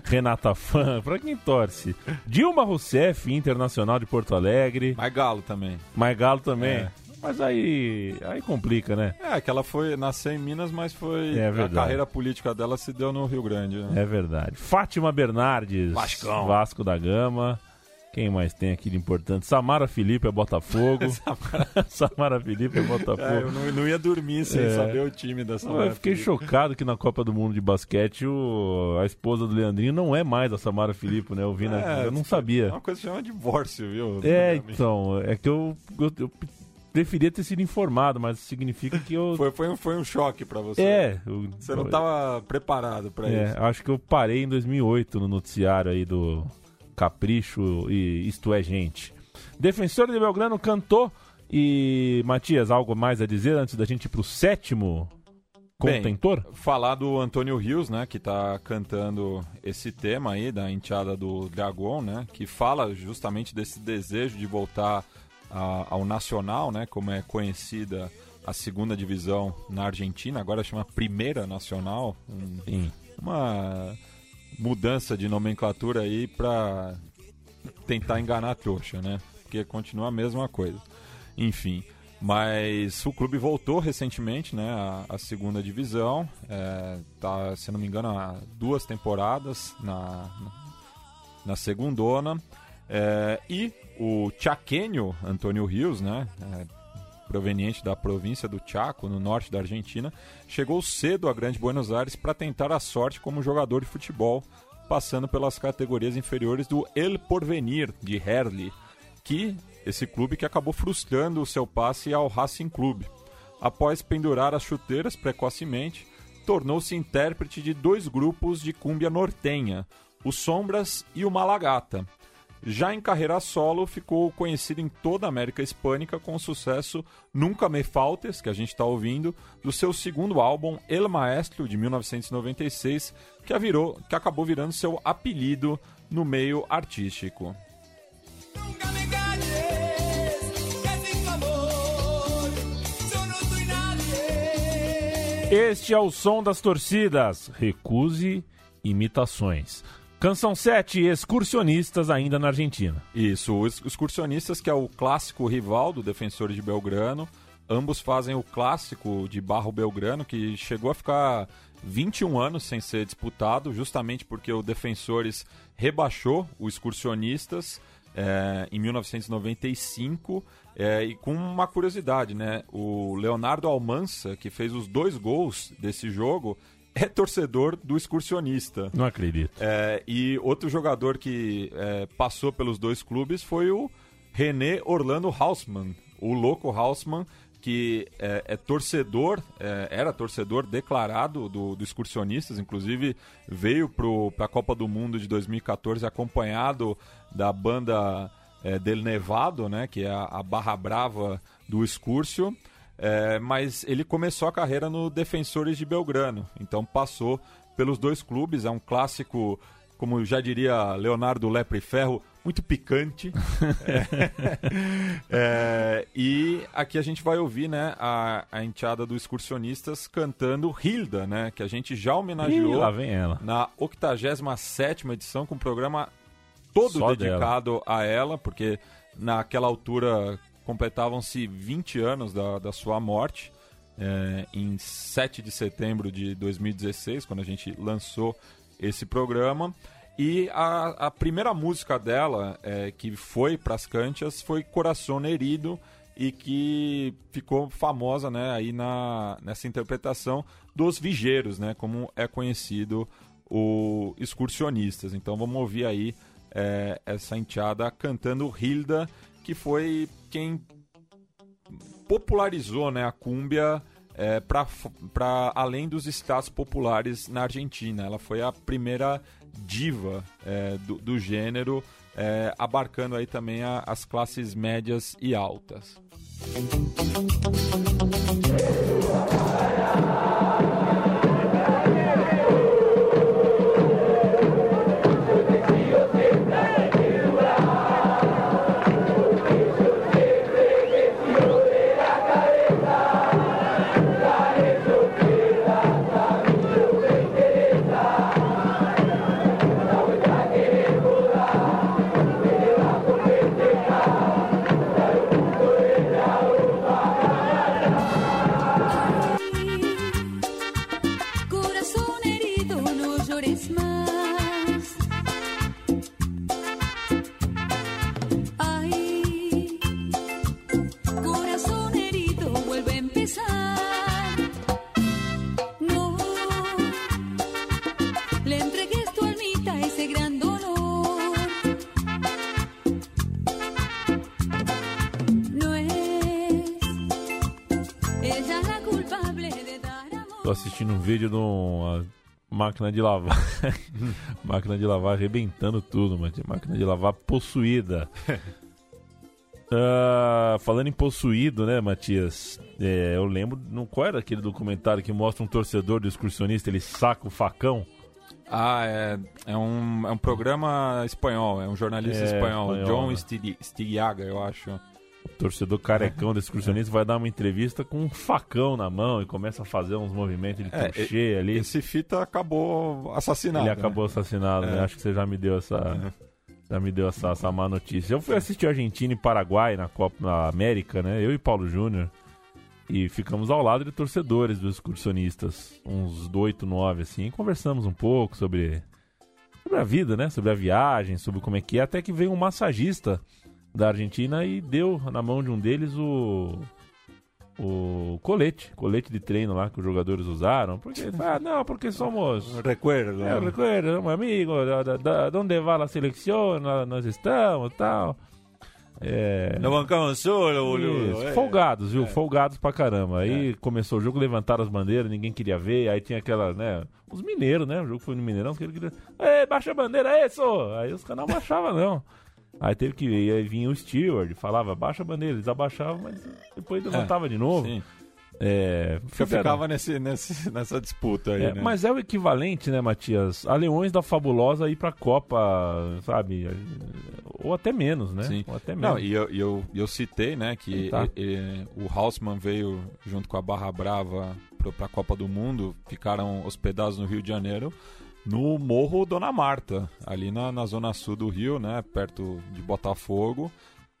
Renata Fã, pra quem torce? Dilma Rousseff, Internacional de Porto Alegre. Mas Galo também. Margalo também. É. Mas aí, aí complica, né? É, que ela foi nasceu em Minas, mas foi É a carreira política dela se deu no Rio Grande. né? É verdade. Fátima Bernardes, Vascão. Vasco da Gama. Quem mais tem aqui de importante? Samara Felipe é Botafogo. Samara Felipe é Botafogo. É, eu não, não ia dormir sem É. saber o time dessa Eu fiquei Felipe. chocado que na Copa do Mundo de basquete o- a esposa do Leandrinho não é mais a Samara Filipe, né? Eu, vi na- É, eu não É sabia. uma coisa que chama divórcio, viu? É, então, é que eu, eu, eu preferia ter sido informado, mas significa que eu. Foi, foi, um, foi um choque pra você. É, eu- Você não tava preparado pra É, isso. acho que eu parei em 2008 no noticiário aí do Capricho e Isto é Gente. Defensor de Belgrano cantou e Matias, algo mais a dizer antes da gente ir pro sétimo Bem, contentor? Falar do Antônio Rios, né, que tá cantando esse tema aí da enteada do Dragão, né, que fala justamente desse desejo de voltar a- ao Nacional, né, como é conhecida a segunda divisão na Argentina, agora chama Primeira Nacional, um- Sim. uma mudança de nomenclatura aí pra tentar enganar a trouxa, né? Porque continua a mesma coisa. Enfim, mas o clube voltou recentemente, né? À, à segunda divisão. É, tá, se não me engano, há duas temporadas na, na segundona. É, e o Chaqueño Antônio Rios, né? É, proveniente da província do Chaco, no norte da Argentina, chegou cedo a Grande Buenos Aires para tentar a sorte como jogador de futebol, passando pelas categorias inferiores do El Porvenir de Herli, que esse clube que acabou frustrando o seu passe ao Racing Clube. Após pendurar as chuteiras precocemente, tornou-se intérprete de dois grupos de cúmbia nortenha, o Sombras e o Malagata. Já em carreira solo, ficou conhecido em toda a América Hispânica com o sucesso Nunca Me Faltes, que a gente está ouvindo, do seu segundo álbum El Maestro, de 1996, que, a virou, que acabou virando seu apelido no meio artístico. Nadie. Este é o som das torcidas. Recuse imitações. Canção 7, Excursionistas, ainda na Argentina. Isso, os excursionistas, que é o clássico rival do Defensores de Belgrano. Ambos fazem o clássico de Barro Belgrano, que chegou a ficar 21 anos sem ser disputado, justamente porque o Defensores rebaixou o Excursionistas é, em 1995. é, e com uma curiosidade, né? O Leonardo Almansa, que fez os dois gols desse jogo, é torcedor do Excursionista. Não acredito. É, e outro jogador que é, passou pelos dois clubes foi o René Orlando Hausmann, o louco Hausmann, que é, é torcedor, é, era torcedor declarado do, do Excursionistas, inclusive veio para a Copa do Mundo de 2014 acompanhado da banda é, Del Nevado, né, que é a, a barra brava do Excursio. É, mas ele começou a carreira no Defensores de Belgrano, então passou pelos dois clubes. É um clássico, como já diria Leonardo Lepre Ferro, muito picante. É. É, e aqui a gente vai ouvir né, a, a enteada do Excursionistas cantando Hilda, né, que a gente já Ih, homenageou ela. na 87 edição, com um programa todo Só dedicado a ela, porque naquela altura completavam-se 20 anos da, da sua morte, é, em 7 de setembro de 2016, quando a gente lançou esse programa. E a, a primeira música dela, é, que foi para as canchas, foi Coração Herido, e que ficou famosa né, aí na, nessa interpretação dos vigeiros, né, como é conhecido o excursionistas. Então vamos ouvir aí é, essa enteada cantando Hilda, que foi quem popularizou né, a cúmbia é, para além dos estados populares na Argentina. Ela foi a primeira diva é, do, do, gênero, é, abarcando aí também a, as classes médias e altas. Vídeo de uma máquina de lavar. máquina de lavar arrebentando tudo, mas máquina de lavar possuída. Uh, falando em possuído, né, Matias? É, eu lembro, não, qual era aquele documentário que mostra um torcedor do excursionista, ele saca o facão? Ah, é, é, um, é um programa espanhol, é um jornalista é, espanhol, espanhol, John né? Stigliaga, eu acho. Torcedor carecão desse excursionista vai dar uma entrevista com um facão na mão e começa a fazer uns movimentos de é, ali. Esse fita acabou assassinado. Ele né? acabou assassinado, né? É. Acho que você já me deu essa. É. Já me deu essa, essa má notícia. Eu fui assistir Argentina e Paraguai na Copa América, né? Eu e Paulo Júnior. E ficamos ao lado de torcedores dos excursionistas, uns do 8, 9, assim. conversamos um pouco sobre, sobre a vida, né? Sobre a viagem, sobre como é que é. Até que veio um massagista da Argentina e deu na mão de um deles o o colete, colete de treino lá que os jogadores usaram. Porque, ah, não, porque somos. Recuerdo. É, recuerdo, somos amigos, da, da, da, onde vai a seleção, nós estamos tal. É... Não bancamos solo, boludo. É. Folgados, viu? É. Folgados pra caramba. Aí é. começou o jogo, levantaram as bandeiras, ninguém queria ver. Aí tinha aquela, né? Os mineiros, né? O jogo foi no Mineirão, que queria. Ei, baixa a bandeira, isso! Aí os caras não baixavam, não. Aí teve que ir, aí vinha o steward, falava, baixa a bandeira, eles abaixavam, mas depois levantava é, de novo. Sim. É, ficava nesse, nesse, nessa disputa aí, é, né? Mas é o equivalente, né, Matias? A Leões da Fabulosa ir pra Copa, sabe? Ou até menos, né? Sim. Ou até menos. Não, e eu, eu, eu citei, né, que tá. o Hausmann veio junto com a Barra Brava pra, pra Copa do Mundo, ficaram hospedados no Rio de Janeiro no Morro Dona Marta, ali na, na zona sul do Rio, né, perto de Botafogo.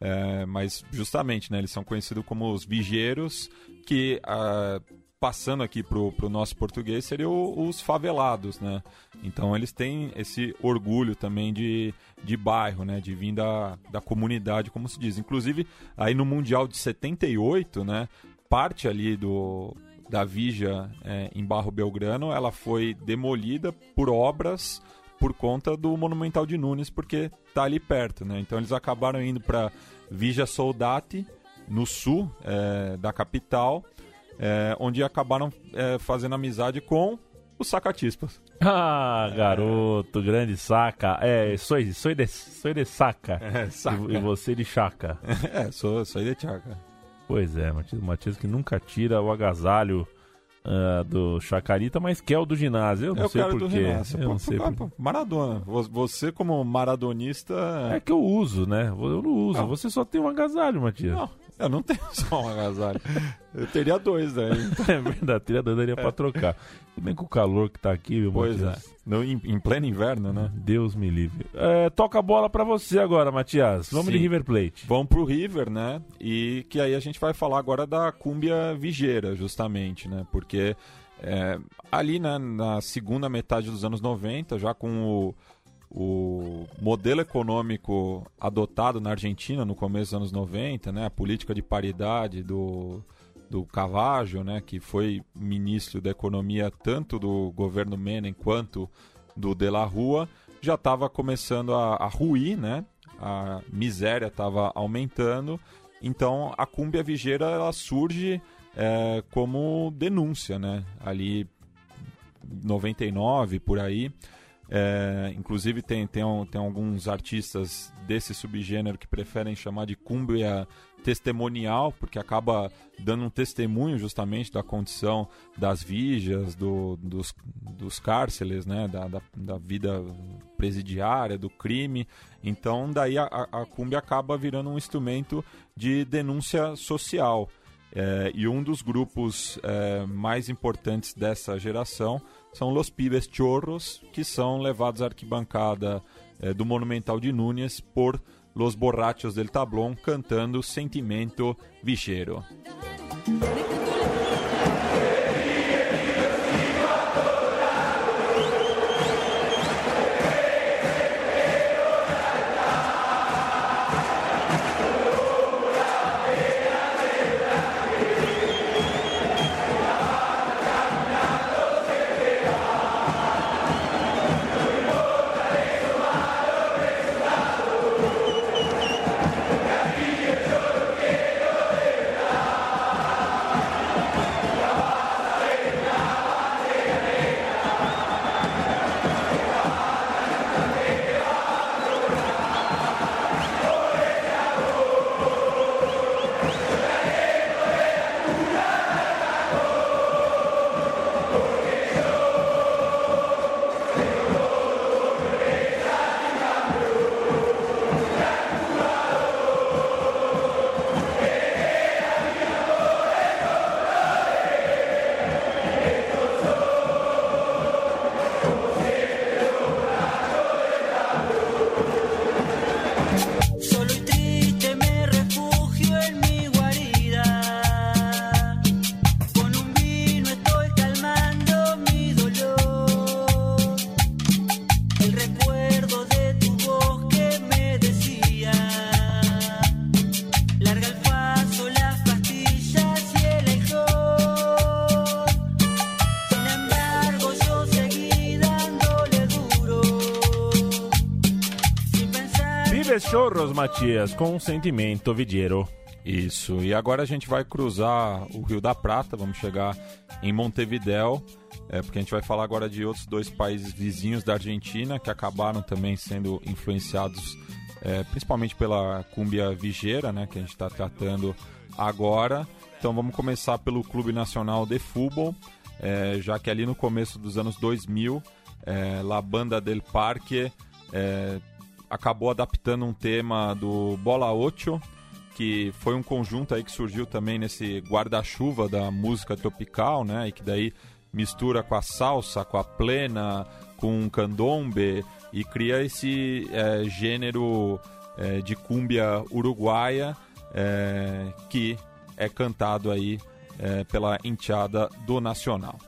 É, mas justamente, né, eles são conhecidos como os vigeiros, que ah, passando aqui pro, pro nosso português seriam os favelados, né? Então eles têm esse orgulho também de, de bairro, né? De vir da, da comunidade, como se diz. Inclusive, aí no Mundial de 78, né? Parte ali do, da Vigia é, em Barro Belgrano, ela foi demolida por obras por conta do Monumental de Nunes, porque tá ali perto, né? Então eles acabaram indo para Vigia Soldati, no sul é, da capital, é, onde acabaram é, fazendo amizade com os sacatispas. Ah, garoto, grande saca. É, sou, sou, de, sou de saca. É, saca. E, e, você de chaca. É, sou, sou de chaca. Pois é, Matias, Matias que nunca tira o agasalho uh, do Chacarita, mas quer o do ginásio. Eu não eu sei porquê. Eu não sei por... Maradona. Você, como maradonista. É que eu uso, né? Eu não uso. Não. Você só tem um agasalho, Matias. Não. Eu não tenho só um agasalho. Eu teria dois aí. é verdade, teria dois, daria é. pra trocar. Se bem com o calor que tá aqui, meu Pois Matias. é. No, em, em, pleno inverno, né? Deus me livre. É, toca a bola para você agora, Matias. Vamos Sim. de River Plate. Vamos pro River, né? E que aí a gente vai falar agora da cúmbia vigeira, justamente, né? Porque é, ali, né, na segunda metade dos anos 90, já com o o modelo econômico adotado na Argentina no começo dos anos 90, né, a política de paridade do, do Cavaggio, né, que foi ministro da economia tanto do governo Menem quanto do De La Rua, já estava começando a, a ruir, né, a miséria estava aumentando, então a cúmbia vigeira ela surge é, como denúncia, né, ali 99 por aí, é, inclusive tem, tem, tem alguns artistas desse subgênero que preferem chamar de cumbia testemunial, porque acaba dando um testemunho justamente da condição das vigas, do, dos, dos cárceles, né, da, da, da, vida presidiária, do crime. Então, daí a, a cumbia acaba virando um instrumento de denúncia social. É, e um dos grupos é, mais importantes dessa geração são Los Pibes Chorros, que são levados à arquibancada é, do Monumental de Núñez por Los Borrachos del Tablón cantando Sentimento Vicheiro. Matias, com sentimento vidiero. Isso, e agora a gente vai cruzar o Rio da Prata, vamos chegar em Montevidéu, é, porque a gente vai falar agora de outros dois países vizinhos da Argentina que acabaram também sendo influenciados é, principalmente pela cúmbia vigeira, né, que a gente está tratando agora. Então vamos começar pelo Clube Nacional de Futebol, é, já que ali no começo dos anos 2000, é, La Banda del Parque é, acabou adaptando um tema do Bola Ocho, que foi um conjunto aí que surgiu também nesse guarda-chuva da música tropical, né? E que daí mistura com a salsa, com a plena, com o candombe e cria esse é, gênero é, de cúmbia uruguaia é, que é cantado aí é, pela enteada do Nacional.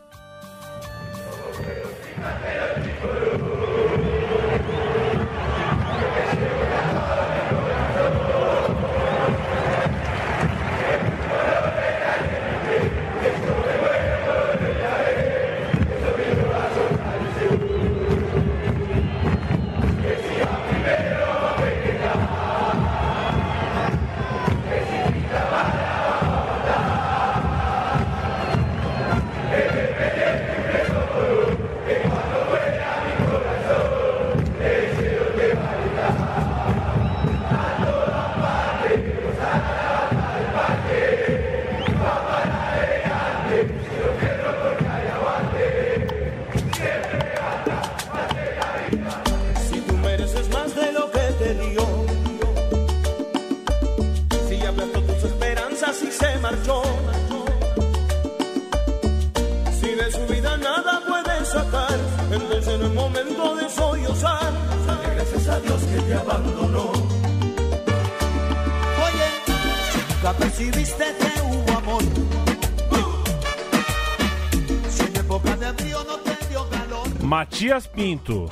Matias Pinto.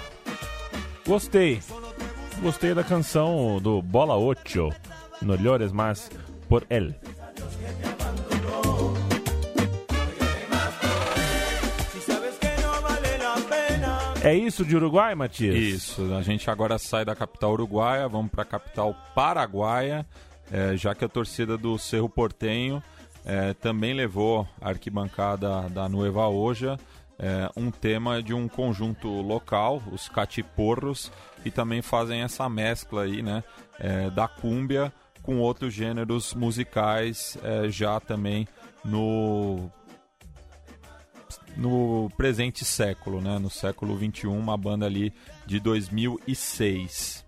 Gostei. Gostei da canção do Bola Ocho. No llores más por él. É isso de Uruguai, Matias? Isso, a gente agora sai da capital uruguaia, vamos para a capital paraguaia, é, já que a torcida do Cerro Portenho é, também levou a arquibancada da Nueva Oja é, um tema de um conjunto local, os catiporros, e também fazem essa mescla aí, né, é, da cúmbia com outros gêneros musicais é, já também no no presente século, né? No século 21, uma banda ali de 2006.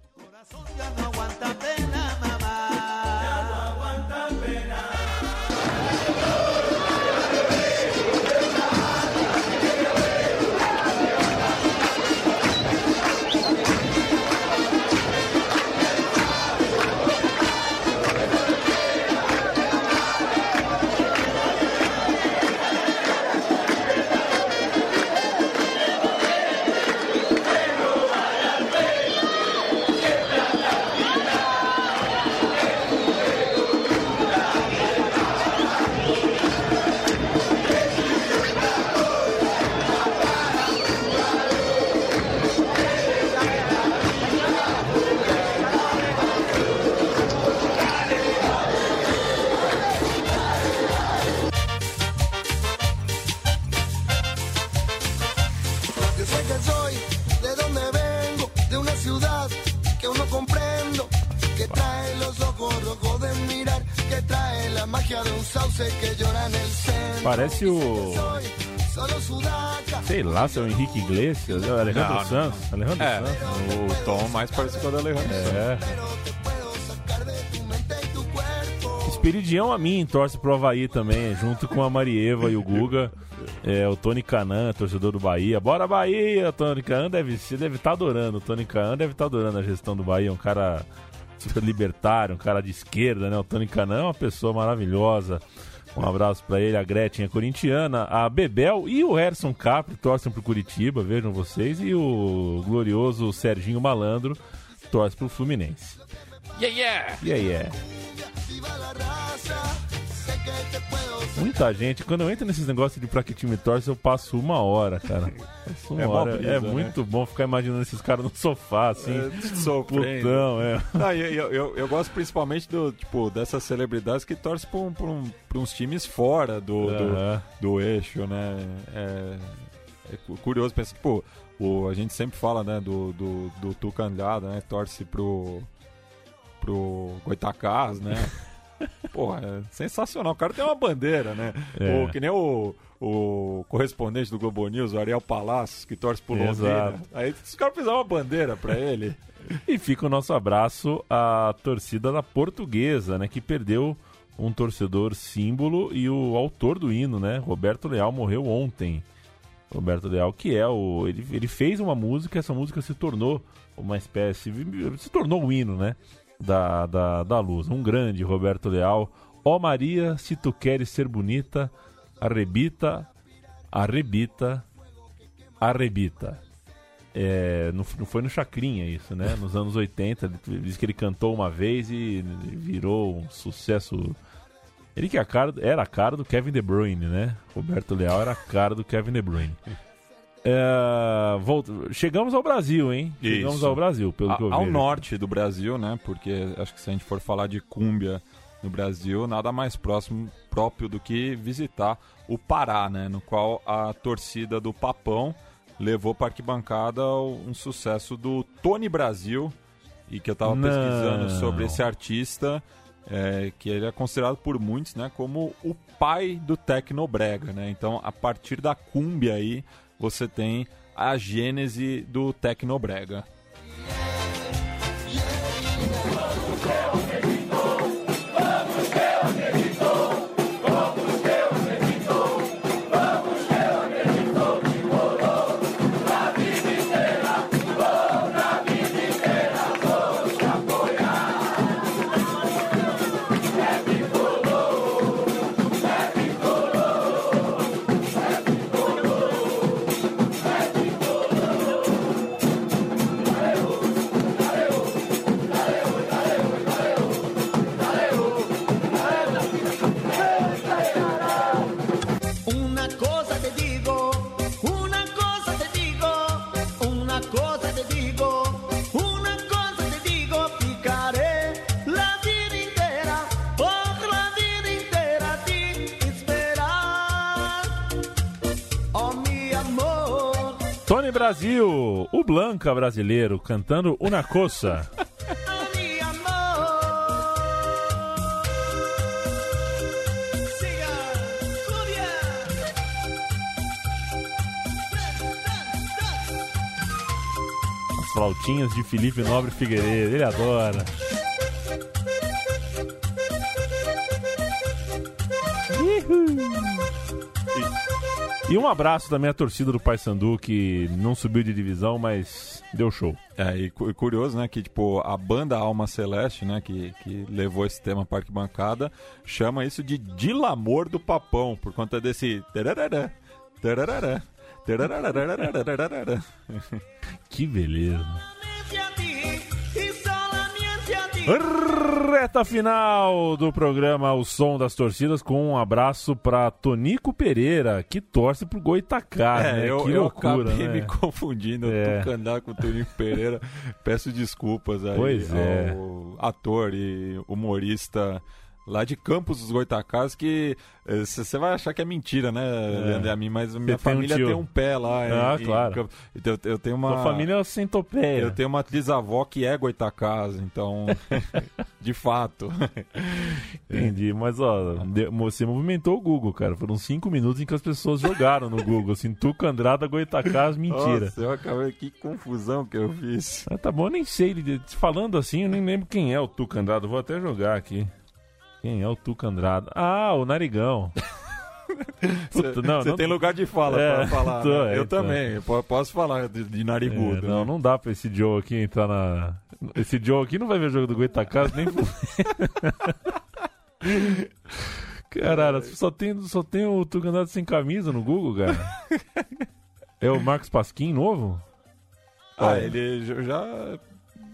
Parece o. Sei lá, seu Henrique Iglesias, é o Alejandro Não, não. Santos. Alejandro É, Santos. o tom mais parecido com o da Alejandro Santos. É. Cuerpo. Espiridião a mim torce pro Havaí também, junto com a Marieva e o Guga. É, o Tony Canan, torcedor do Bahia. Bora Bahia! Tony Canan deve estar deve tá adorando. O Tony Canan deve estar adorando a gestão do Bahia. Um cara super libertário, um cara de esquerda, né? O Tony Canan é uma pessoa maravilhosa. Um abraço pra ele, a Gretchen é corintiana, a Bebel e o Harrison Capri torcem pro Curitiba, vejam vocês. E o glorioso Serginho Malandro torce pro Fluminense. Yeah, yeah! E aí, Muita gente, quando eu entro nesses negócios de pra que time torce, eu passo uma hora, cara. Passo uma É hora. brisa, é né? muito bom ficar imaginando esses caras no sofá, assim. É. Putão, é. Não, eu, eu, eu gosto principalmente do, tipo, dessas celebridades que torcem pra, um, pra, um, pra uns times fora do, do, Aham. do eixo, né? É, é cu- curioso pensar, tipo, o, a gente sempre fala, né, do, do, do Tucandada, né? Torce pro, pro Goitacás, né? Pô, é sensacional. O cara tem uma bandeira, né? É. O, que nem o, o correspondente do Globo News, o Ariel Palácios, que torce pro Londrina. Aí os caras fizeram uma bandeira pra ele. E fica o nosso abraço à torcida da Portuguesa, né? Que perdeu um torcedor símbolo e o autor do hino, né? Roberto Leal morreu ontem. Roberto Leal, que é o. Ele, ele fez uma música, essa música se tornou uma espécie. Se tornou o hino, né? Da, da, da luz. Um grande Roberto Leal. Ó Maria, se tu queres ser bonita, arrebita, arrebita, arrebita. É, não, não foi no Chacrinha isso, né? Nos anos 80, ele diz que ele cantou uma vez e virou um sucesso. Ele que é a cara, era a cara do Kevin De Bruyne, né? Roberto Leal era a cara do Kevin De Bruyne. É, volta- chegamos ao Brasil, hein? Chegamos Isso. ao Brasil, pelo A- que eu ao vejo. norte do Brasil, né? Porque acho que se a gente for falar de cúmbia no Brasil, nada mais próximo próprio do que visitar o Pará, né? No qual a torcida do Papão levou para arquibancada um sucesso do Tony Brasil e que eu tava Não. pesquisando sobre esse artista. é, que ele é considerado por muitos né, como o pai do Tecnobrega. Né? Então, a partir da cúmbia aí, você tem a gênese do Tecnobrega. Brasil, o Blanca brasileiro, cantando Una Coça. As flautinhas de Felipe Nobre Figueiredo, ele adora. E, um abraço também à torcida do Paysandu que não subiu de divisão, mas deu show. É, e cu- curioso, né, que tipo, a banda Alma Celeste, né, que, que levou esse tema para arquibancada, chama isso de Dilamor do Papão, por conta desse... tararara, tararara, tararara. Que beleza. Reta final do programa O Som das Torcidas com um abraço pra Tonico Pereira, que torce pro Goitacá, É, né? eu, que eu loucura, acabei né? me confundindo, É. eu tô andar com o Toninho Pereira, peço desculpas aí Pois é. ao ator e humorista lá de Campos dos Goitacás, que você vai achar que é mentira, né, Leandro e a mim, mas minha tem um família tio. tem um pé lá Ah, em, claro. em. Então, eu, eu tenho uma... Sua família é centopeia. Eu tenho uma trisavó que é Goitacás, então, de fato. Entendi, mas ó, você movimentou o Google, cara. Foram cinco minutos em que as pessoas jogaram no Google, assim, Tuca Andrada, Goitacás, mentira. Nossa, eu acabei, que confusão que eu fiz. Ah, tá bom, eu nem sei. Falando assim, eu nem lembro quem é o Tuca Andrada. Vou até jogar aqui. Quem é o Tuca Andrada? Ah, o Narigão. Puta, não, Você não- tem lugar de fala É, pra falar. tô, né? é, eu tô. também, eu po- posso falar de, de É, narigudo. não, né? não dá pra esse Joe aqui entrar na. Esse Joe aqui não vai ver o jogo do Goitacás nem. Caralho, só tem, só tem o Tuca Andrada sem camisa no Google, cara. É o Marcos Pasquim novo? Ah, ele já-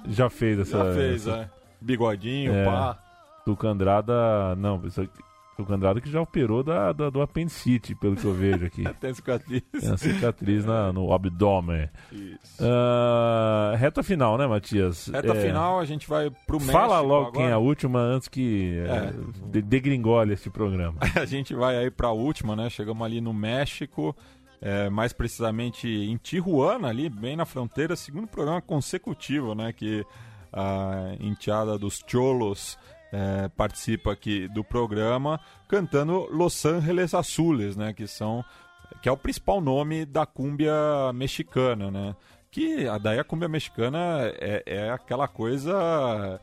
já, fez essa. já fez, essa é. Bigodinho, É. pá. Tuca Andrada. Não, isso aqui- Tuca Andrada que já operou da, da- do apendicite, pelo que eu vejo aqui. Tem cicatriz. Tem uma cicatriz na- no abdômen. Isso. Ah, reta final, né, Matias? Reta É, final, a gente vai pro México Fala logo agora. quem é a última antes que É. é, de- degringole este programa. A gente vai aí pra última, né? Chegamos ali no México, é, mais precisamente em Tijuana, ali, bem na fronteira. Segundo programa consecutivo, né? Que a enteada dos Cholos é, participa aqui do programa, cantando Los Angeles Azules, né? Que são que é o principal nome da cúmbia mexicana, né? Que a daí a cúmbia mexicana é, é aquela coisa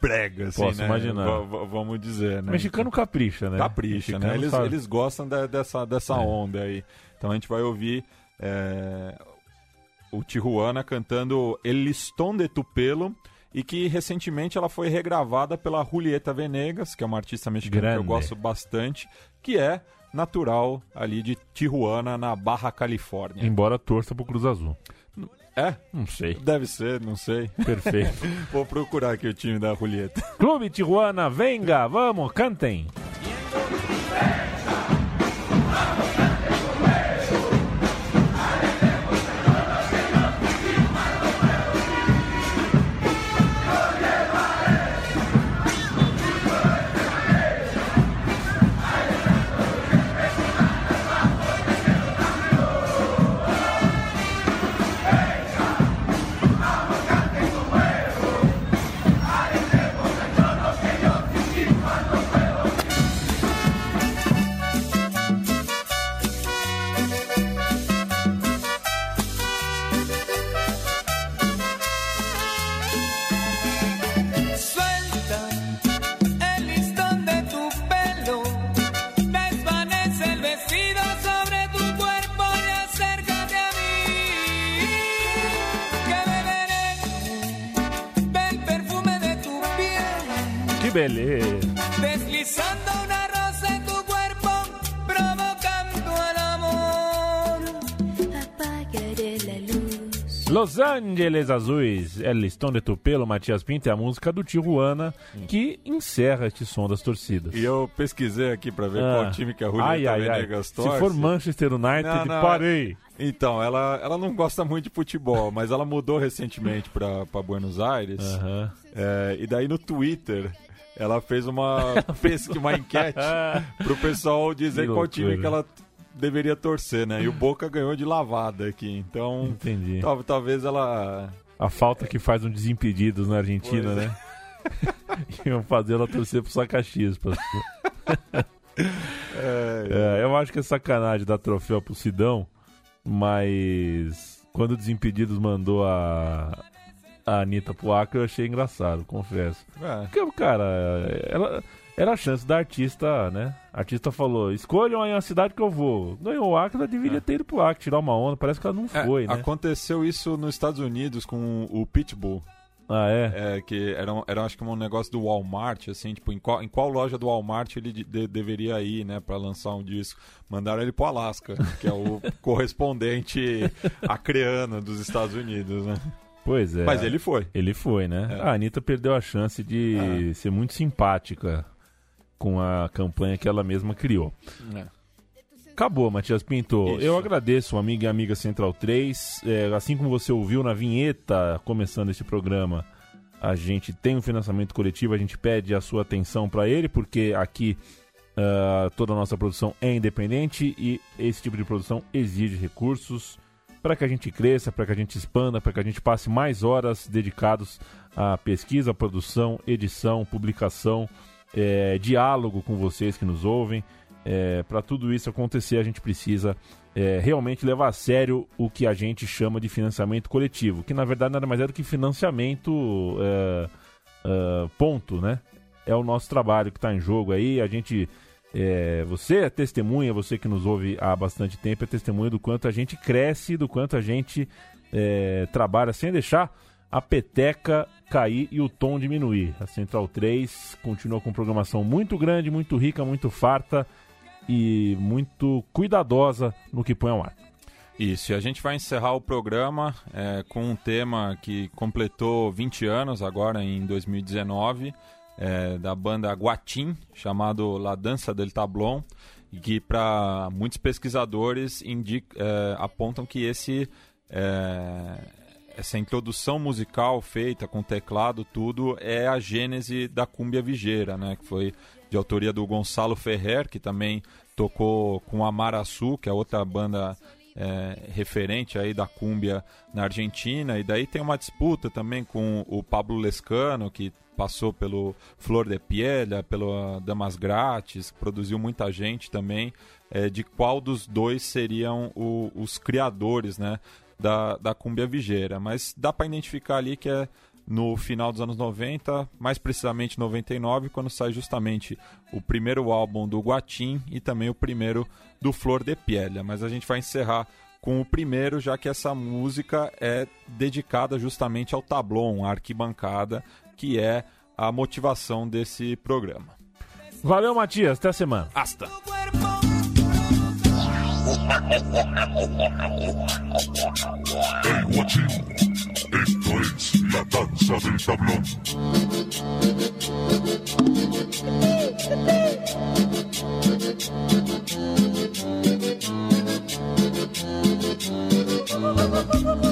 brega, assim, Posso né? imaginar. V- vamos dizer, né? Mexicano capricha, né? Capricha, Mexicano né? Eles, sabe. eles gostam de- dessa, dessa É. onda aí. Então a gente vai ouvir é, o Tijuana cantando El Listón de Tu Pelo e que recentemente ela foi regravada pela Julieta Venegas, que é uma artista mexicana que eu Grande. gosto bastante, que é natural ali de Tijuana, na Barra Califórnia. Embora torça pro Cruz Azul. É? Não sei. Deve ser, não sei. Perfeito. Vou procurar aqui o time da Julieta. Clube Tijuana, venga, vamos, cantem. Los Angeles Azuis, El Listão de Tupelo, Matias Pinto, é a música do Tijuana que encerra este som das torcidas. E eu pesquisei aqui pra ver Ah. qual time que a Julieta ai, ai, ai. Venegas Se torce. for Manchester United, Não, não, parei. Então, ela, ela não gosta muito de futebol, mas ela mudou recentemente pra Buenos Aires. É, e daí no Twitter, ela fez uma pesquisa, uma enquete pro pessoal dizer qual time que ela deveria torcer, né? E o Boca ganhou de lavada aqui, então Entendi. tal- talvez ela A falta que faz um Desimpedidos na Argentina, Pois é. né? Iam fazer ela torcer pro Sacaxias. Pra... É, eu acho que é sacanagem dar troféu pro Sidão, mas quando o Desimpedidos mandou a, a Anitta pro Acre, eu achei engraçado, confesso. é, Porque, cara, ela, era a chance da artista, né? Artista falou: escolham aí a cidade que eu vou. Ganhou o Acre, ela deveria ter ido pro Acre, tirar uma onda. Parece que ela não É, foi, né? Aconteceu isso nos Estados Unidos com o Pitbull. Ah, é? É, que era, um- era acho que um negócio do Walmart, assim, tipo, em qual, em qual loja do Walmart ele de- de- deveria ir, né, pra lançar um disco. Mandaram ele pro Alasca, que é o correspondente acreano dos Estados Unidos, né? Pois é. Mas ele foi. Ele foi, né? É. A Anitta perdeu a chance de ser muito simpática com a campanha que ela mesma criou. Acabou, Matias Pinto. Isso. Eu agradeço, amigo e amiga Central 3. É, assim como você ouviu na vinheta começando esse programa, a gente tem um financiamento coletivo, a gente pede a sua atenção para ele, porque aqui ah, toda a nossa produção é independente e esse tipo de produção exige recursos para que a gente cresça, para que a gente expanda, para que a gente passe mais horas dedicados à pesquisa, produção, edição, publicação, é, diálogo com vocês que nos ouvem. para tudo isso acontecer, a gente precisa é, realmente levar a sério o que a gente chama de financiamento coletivo, que na verdade nada mais é do que financiamento é, é, ponto, né? É o nosso trabalho que está em jogo aí. A gente, é, você é testemunha, você que nos ouve há bastante tempo é testemunha do quanto a gente cresce, do quanto a gente é, trabalha sem deixar a peteca cair e o tom diminuir. A Central 3 continua com programação muito grande, muito rica, muito farta e muito cuidadosa no que põe ao ar. Isso, e a gente vai encerrar o programa é, com um tema que completou 20 anos agora em 2019, é, da banda Guatim, chamado La Dança del Tablon, e que para muitos pesquisadores indica, é, apontam que esse é, essa introdução musical feita com teclado tudo é a gênese da cumbia vigeira, né, que foi de autoria do Gonçalo Ferrer, que também tocou com a Maraçu, que é outra banda é, referente aí da cúmbia na Argentina, e daí tem uma disputa também com o Pablo Lescano, que passou pelo Flor de Pielha, pelo Damas Grátis, produziu muita gente também, é, de qual dos dois seriam o- os criadores né, da, da cúmbia vigeira. Mas dá para identificar ali que é no final dos anos 90, mais precisamente 99, quando sai justamente o primeiro álbum do Guatim e também o primeiro do Flor de Pielha. Mas a gente vai encerrar com o primeiro, já que essa música é dedicada justamente ao tablon, a arquibancada, que é a motivação desse programa. Valeu, Matias. Até a semana. Hasta! El guachín, esto es la danza del tablón.